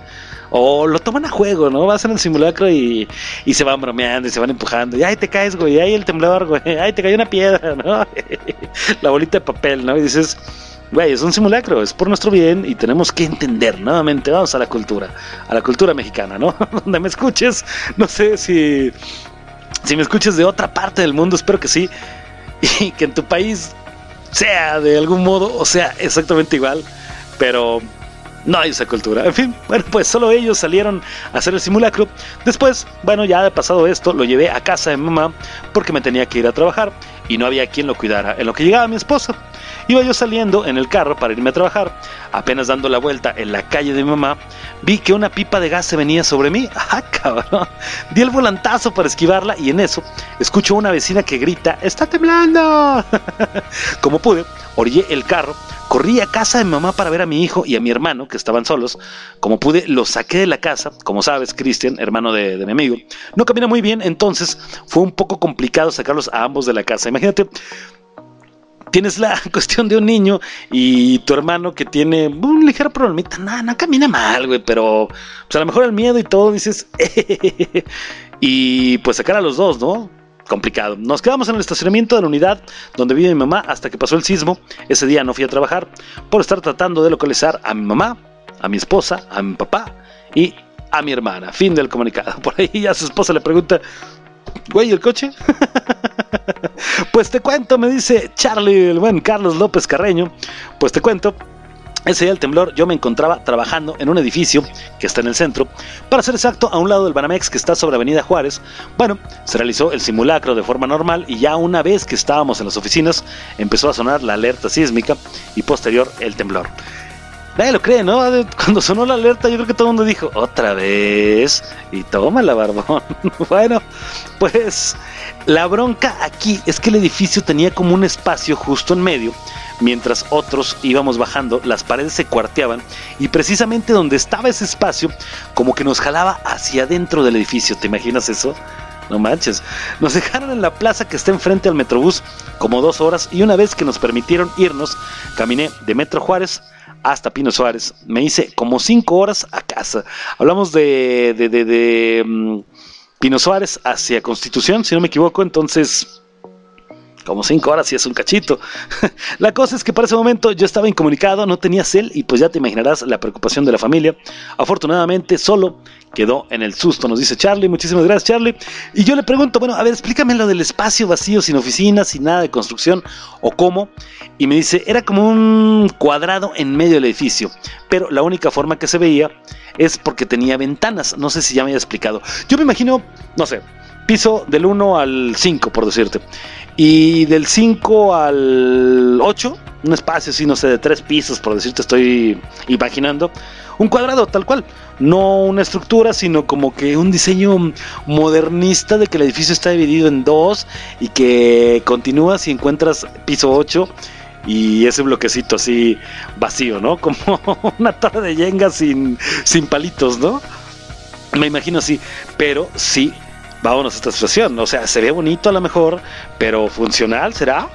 O lo toman a juego, ¿no? Vas en el simulacro y, y se van bromeando y se van empujando. Y ahí te caes, güey. Ahí el temblor, güey. Ahí te cayó una piedra, ¿no? La bolita de papel, ¿no? Y dices, güey, es un simulacro, es por nuestro bien y tenemos que entender nuevamente. Vamos a la cultura, a la cultura mexicana, ¿no? Donde me escuches, no sé si, si me escuches de otra parte del mundo, espero que sí. Y que en tu país sea de algún modo, o sea, exactamente igual. Pero no hay esa cultura. En fin, bueno, pues solo ellos salieron a hacer el simulacro. Después, bueno, ya de pasado esto, lo llevé a casa de mamá porque me tenía que ir a trabajar y no había quien lo cuidara. En lo que llegaba mi esposa, iba yo saliendo en el carro para irme a trabajar. Apenas dando la vuelta en la calle de mi mamá, vi que una pipa de gas se venía sobre mí. ¡Ah, cabrón! Di el volantazo para esquivarla y en eso escucho a una vecina que grita: ¡Está temblando! Como pude, orillé el carro Corrí a casa de mi mamá para ver a mi hijo y a mi hermano, que estaban solos. Como pude, los saqué de la casa. Como sabes, Cristian, hermano de, mi amigo, no camina muy bien, entonces fue un poco complicado sacarlos a ambos de la casa. Imagínate, tienes la cuestión de un niño y tu hermano que tiene un ligero problemita. No, no camina mal, güey, pero pues a lo mejor el miedo y todo dices. y pues sacar a los dos, ¿no? complicado. Nos quedamos en el estacionamiento de la unidad donde vive mi mamá hasta que pasó el sismo. Ese día no fui a trabajar por estar tratando de localizar a mi mamá, a mi esposa, a mi papá y a mi hermana. Fin del comunicado. Por ahí ya su esposa le pregunta, güey, ¿el coche? pues te cuento, me dice Charlie, el buen Carlos López Carreño. Pues te cuento ese día del temblor yo me encontraba trabajando en un edificio que está en el centro, para ser exacto, a un lado del Banamex que está sobre Avenida Juárez. Bueno, se realizó el simulacro de forma normal y ya una vez que estábamos en las oficinas empezó a sonar la alerta sísmica y posterior el temblor. Nadie lo cree, ¿no? Cuando sonó la alerta, yo creo que todo el mundo dijo, otra vez. Y toma la barbón. bueno, pues la bronca aquí es que el edificio tenía como un espacio justo en medio. Mientras otros íbamos bajando, las paredes se cuarteaban y precisamente donde estaba ese espacio, como que nos jalaba hacia adentro del edificio. ¿Te imaginas eso? No manches. Nos dejaron en la plaza que está enfrente al Metrobús como dos horas y una vez que nos permitieron irnos, caminé de Metro Juárez hasta Pino Suárez. Me hice como cinco horas a casa. Hablamos de, de, de, de mm, Pino Suárez hacia Constitución, si no me equivoco. Entonces, como cinco horas y es un cachito. la cosa es que para ese momento yo estaba incomunicado, no tenía cel y pues ya te imaginarás la preocupación de la familia. Afortunadamente solo quedó en el susto, nos dice Charlie. Muchísimas gracias Charlie. Y yo le pregunto, bueno, a ver, explícame lo del espacio vacío, sin oficinas, sin nada de construcción o cómo. Y me dice, era como un cuadrado en medio del edificio, pero la única forma que se veía es porque tenía ventanas. No sé si ya me había explicado. Yo me imagino, no sé, piso del 1 al 5, por decirte. Y del 5 al 8, un espacio así, no sé, de tres pisos, por decirte, estoy imaginando. Un cuadrado, tal cual. No una estructura, sino como que un diseño modernista de que el edificio está dividido en dos y que continúas y encuentras piso 8 y ese bloquecito así vacío, ¿no? Como una torre de yenga sin, sin palitos, ¿no? Me imagino así, pero sí vámonos a esta situación. O sea, se ve bonito a lo mejor, pero funcional será.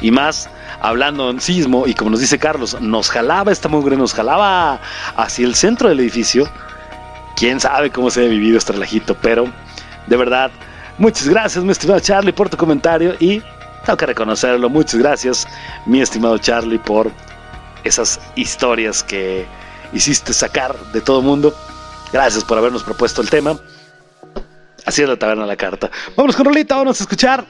Y más hablando en sismo, y como nos dice Carlos, nos jalaba esta mugre, nos jalaba hacia el centro del edificio. Quién sabe cómo se ha vivido este relajito, pero de verdad, muchas gracias, mi estimado Charlie, por tu comentario. Y tengo que reconocerlo, muchas gracias, mi estimado Charlie, por esas historias que hiciste sacar de todo mundo. Gracias por habernos propuesto el tema. Así es la taberna la carta. Vamos con Rolita, vamos a escuchar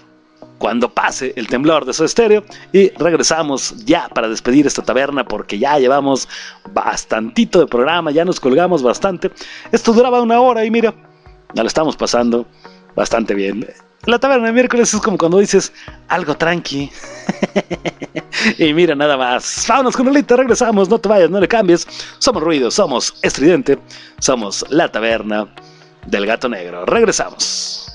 cuando pase el temblor de su estéreo y regresamos ya para despedir esta taberna porque ya llevamos bastantito de programa, ya nos colgamos bastante. Esto duraba una hora y mira, ya lo estamos pasando bastante bien. La taberna de miércoles es como cuando dices algo tranqui. y mira, nada más. Vámonos con Rolita, regresamos, no te vayas, no le cambies. Somos ruido, somos estridente, somos la taberna del gato negro. Regresamos.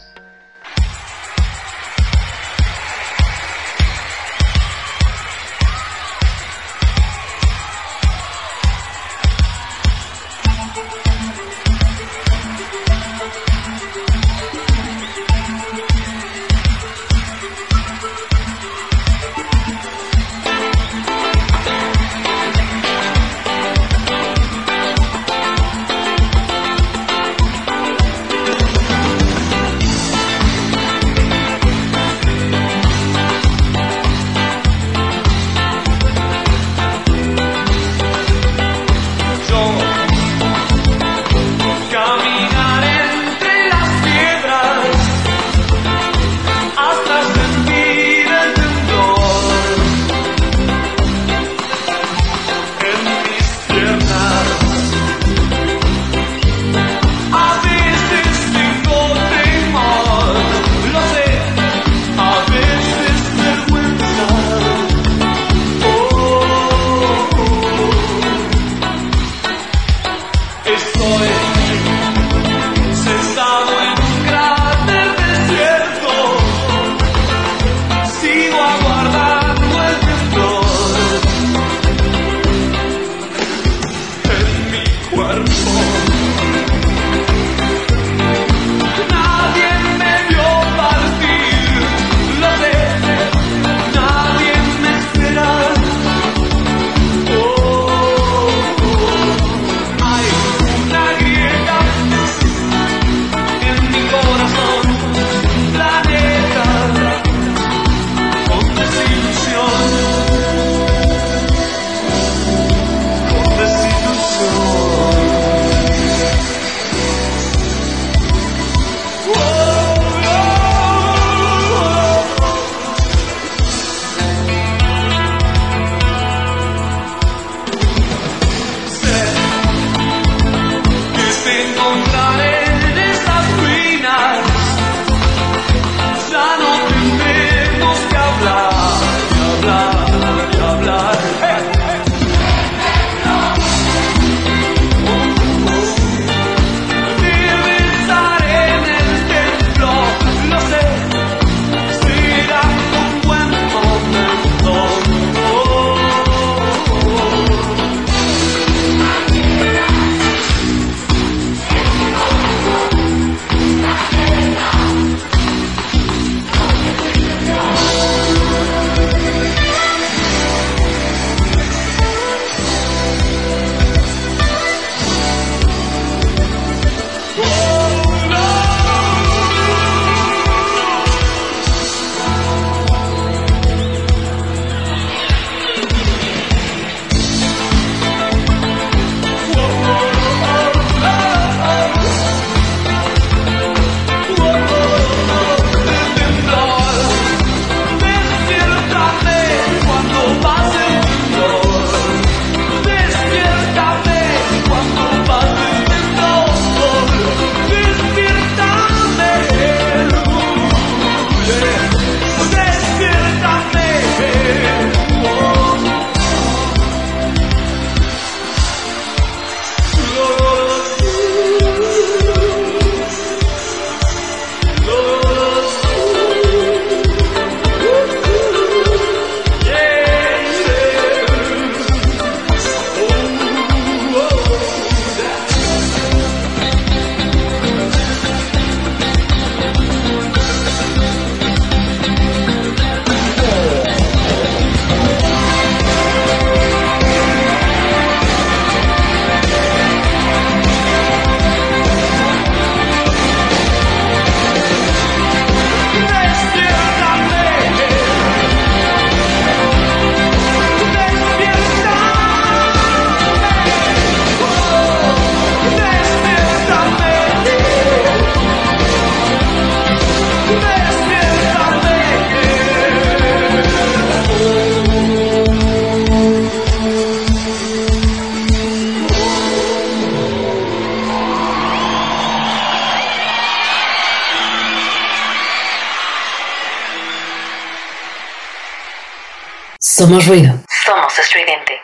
Somos ruido. Somos estridente.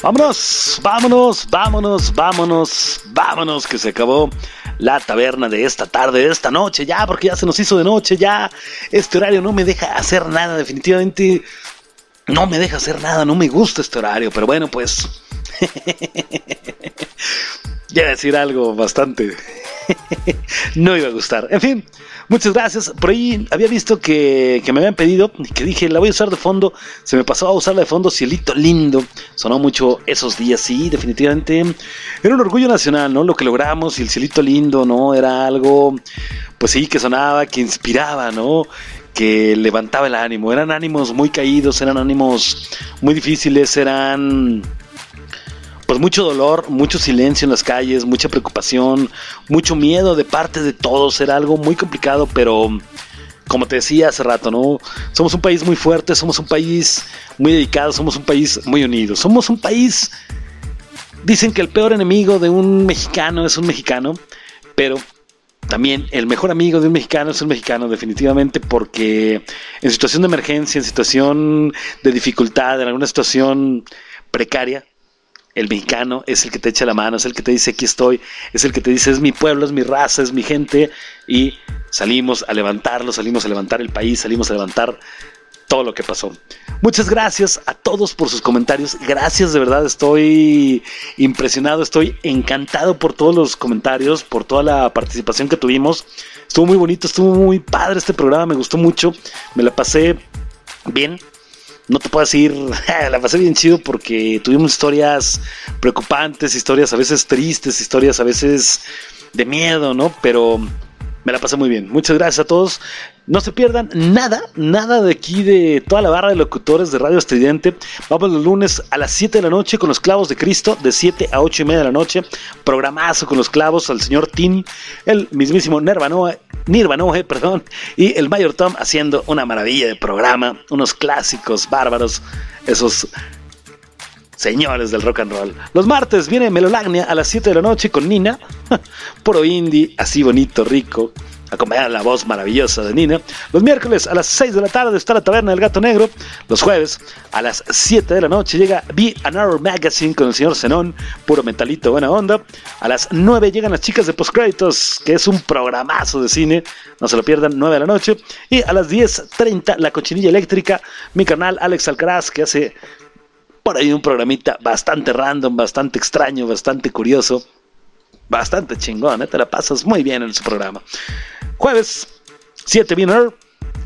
Vámonos, vámonos, vámonos, vámonos, vámonos, que se acabó la taberna de esta tarde, de esta noche, ya, porque ya se nos hizo de noche, ya. Este horario no me deja hacer nada, definitivamente no me deja hacer nada, no me gusta este horario, pero bueno, pues. ya decir algo bastante. no iba a gustar. En fin, muchas gracias. Por ahí había visto que, me habían pedido, que dije, la voy a usar de fondo. Se me pasó a usarla de fondo, cielito lindo. Sonó mucho esos días, sí, definitivamente. Era un orgullo nacional, ¿no? Lo que logramos y el cielito lindo, ¿no? Era algo, pues sí, que sonaba, que inspiraba, ¿no? que levantaba el ánimo. Eran ánimos muy caídos, eran ánimos muy difíciles, eran pues mucho dolor, mucho silencio en las calles, mucha preocupación, mucho miedo de parte de todos. Era algo muy complicado, pero como te decía hace rato, ¿no? Somos un país muy fuerte, somos un país muy dedicado, somos un país muy unido, somos un país... Dicen que el peor enemigo de un mexicano es un mexicano, pero también el mejor amigo de un mexicano es un mexicano, definitivamente, porque en situación de emergencia, en situación de dificultad, en alguna situación precaria, el mexicano es el que te echa la mano, es el que te dice aquí estoy, es el que te dice es mi pueblo, es mi raza, es mi gente y salimos a levantarlo, salimos a levantar el país, salimos a levantar todo lo que pasó. Muchas gracias a todos por sus comentarios. Gracias, de verdad, estoy impresionado, estoy encantado por todos los comentarios, por toda la participación que tuvimos. Estuvo muy bonito, estuvo muy padre este programa, me gustó mucho, me la pasé bien, no te puedo decir, la pasé bien chido porque tuvimos historias preocupantes, historias a veces tristes, historias a veces de miedo, ¿no? Pero me la pasé muy bien. Muchas gracias a todos. No se pierdan nada, nada de aquí de toda la barra de locutores de Radio Estridente. Vamos los lunes a las 7 de la noche con los clavos de Cristo, de 7 a 8 y media de la noche. Programazo con los clavos al señor Tim, el mismísimo Nirvanoe, Nirvanoe, perdón, y el Mayor Tom haciendo una maravilla de programa, unos clásicos bárbaros, esos señores del rock and roll. Los martes viene Melolagnia a las 7 de la noche con Nina, puro indie, así bonito, rico acompañada la voz maravillosa de Nina. Los miércoles a las 6 de la tarde está la Taberna del Gato Negro. Los jueves a las 7 de la noche llega Be an Hour Magazine con el señor Zenón, puro mentalito, buena onda. A las 9 llegan las chicas de postcréditos, que es un programazo de cine. No se lo pierdan, 9 de la noche. Y a las 10.30 La Cochinilla Eléctrica, mi canal Alex Alcaraz, que hace por ahí un programita bastante random, bastante extraño, bastante curioso bastante chingón, ¿eh? te la pasas muy bien en su programa. Jueves, 7 Winner,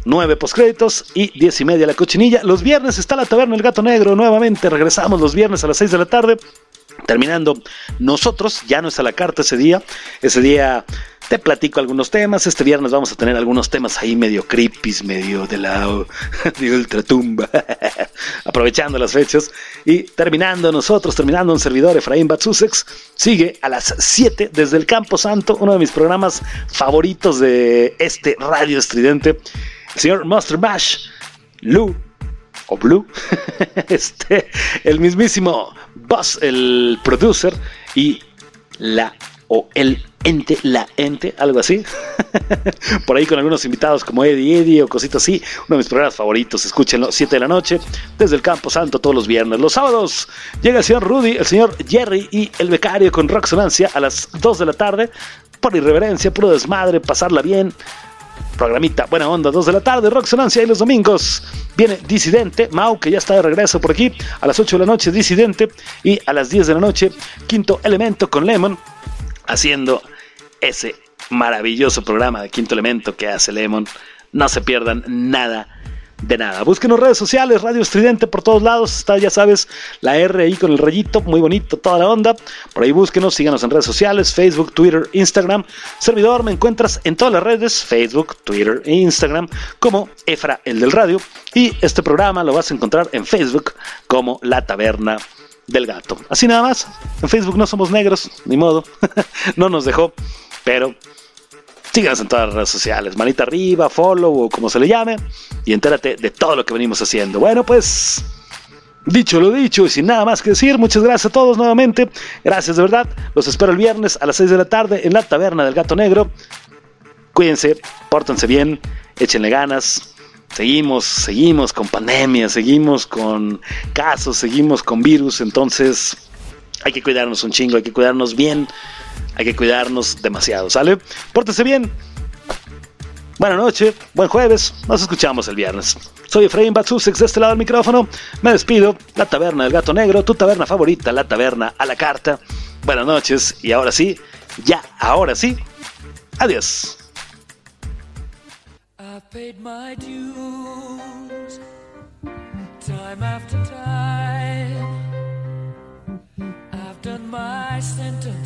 9 postcréditos y 10 y media la cochinilla. Los viernes está la taberna El Gato Negro. Nuevamente regresamos los viernes a las 6 de la tarde. Terminando nosotros, ya no está la carta ese día. Ese día te platico algunos temas. Este viernes vamos a tener algunos temas ahí medio creepy, medio de la de ultratumba. Aprovechando las fechas. Y terminando nosotros, terminando un servidor, Efraín Batsusex, sigue a las 7 desde el Campo Santo, uno de mis programas favoritos de este radio estridente. El señor Monster Mash, Lou o Blue, este, el mismísimo Buzz, el producer, y la o el ente, la ente, algo así. Por ahí con algunos invitados como Eddie Eddie o cositas así. Uno de mis programas favoritos, escúchenlo, 7 de la noche, desde el Campo Santo todos los viernes. Los sábados llega el señor Rudy, el señor Jerry y el becario con Roxonancia a las 2 de la tarde. Por irreverencia, puro desmadre, pasarla bien programita Buena Onda, 2 de la tarde, Rock Sonancia y los domingos viene Disidente, Mau que ya está de regreso por aquí, a las 8 de la noche Disidente y a las 10 de la noche Quinto Elemento con Lemon haciendo ese maravilloso programa de Quinto Elemento que hace Lemon. No se pierdan nada de nada. Búsquenos redes sociales, Radio Estridente por todos lados. Está, ya sabes, la R ahí con el rayito, muy bonito, toda la onda. Por ahí búsquenos, síganos en redes sociales, Facebook, Twitter, Instagram. Servidor, me encuentras en todas las redes, Facebook, Twitter e Instagram, como Efra, el del radio. Y este programa lo vas a encontrar en Facebook como La Taberna del Gato. Así nada más. En Facebook no somos negros, ni modo. no nos dejó, pero Síganos en todas las redes sociales, manita arriba, follow o como se le llame, y entérate de todo lo que venimos haciendo. Bueno, pues Dicho lo dicho y sin nada más que decir, muchas gracias a todos nuevamente. Gracias de verdad. Los espero el viernes a las 6 de la tarde en la taberna del gato negro. Cuídense, pórtense bien, échenle ganas. Seguimos, seguimos con pandemia, seguimos con casos, seguimos con virus. Entonces hay que cuidarnos un chingo, hay que cuidarnos bien, hay que cuidarnos demasiado, ¿sale? Pórtense bien. Buenas noches, buen jueves, nos escuchamos el viernes. Soy Efraín Batsusex de este lado del micrófono. Me despido. La taberna del gato negro, tu taberna favorita, la taberna a la carta. Buenas noches y ahora sí, ya, ahora sí. Adiós. Paid my dues time after time. I've done my sentence,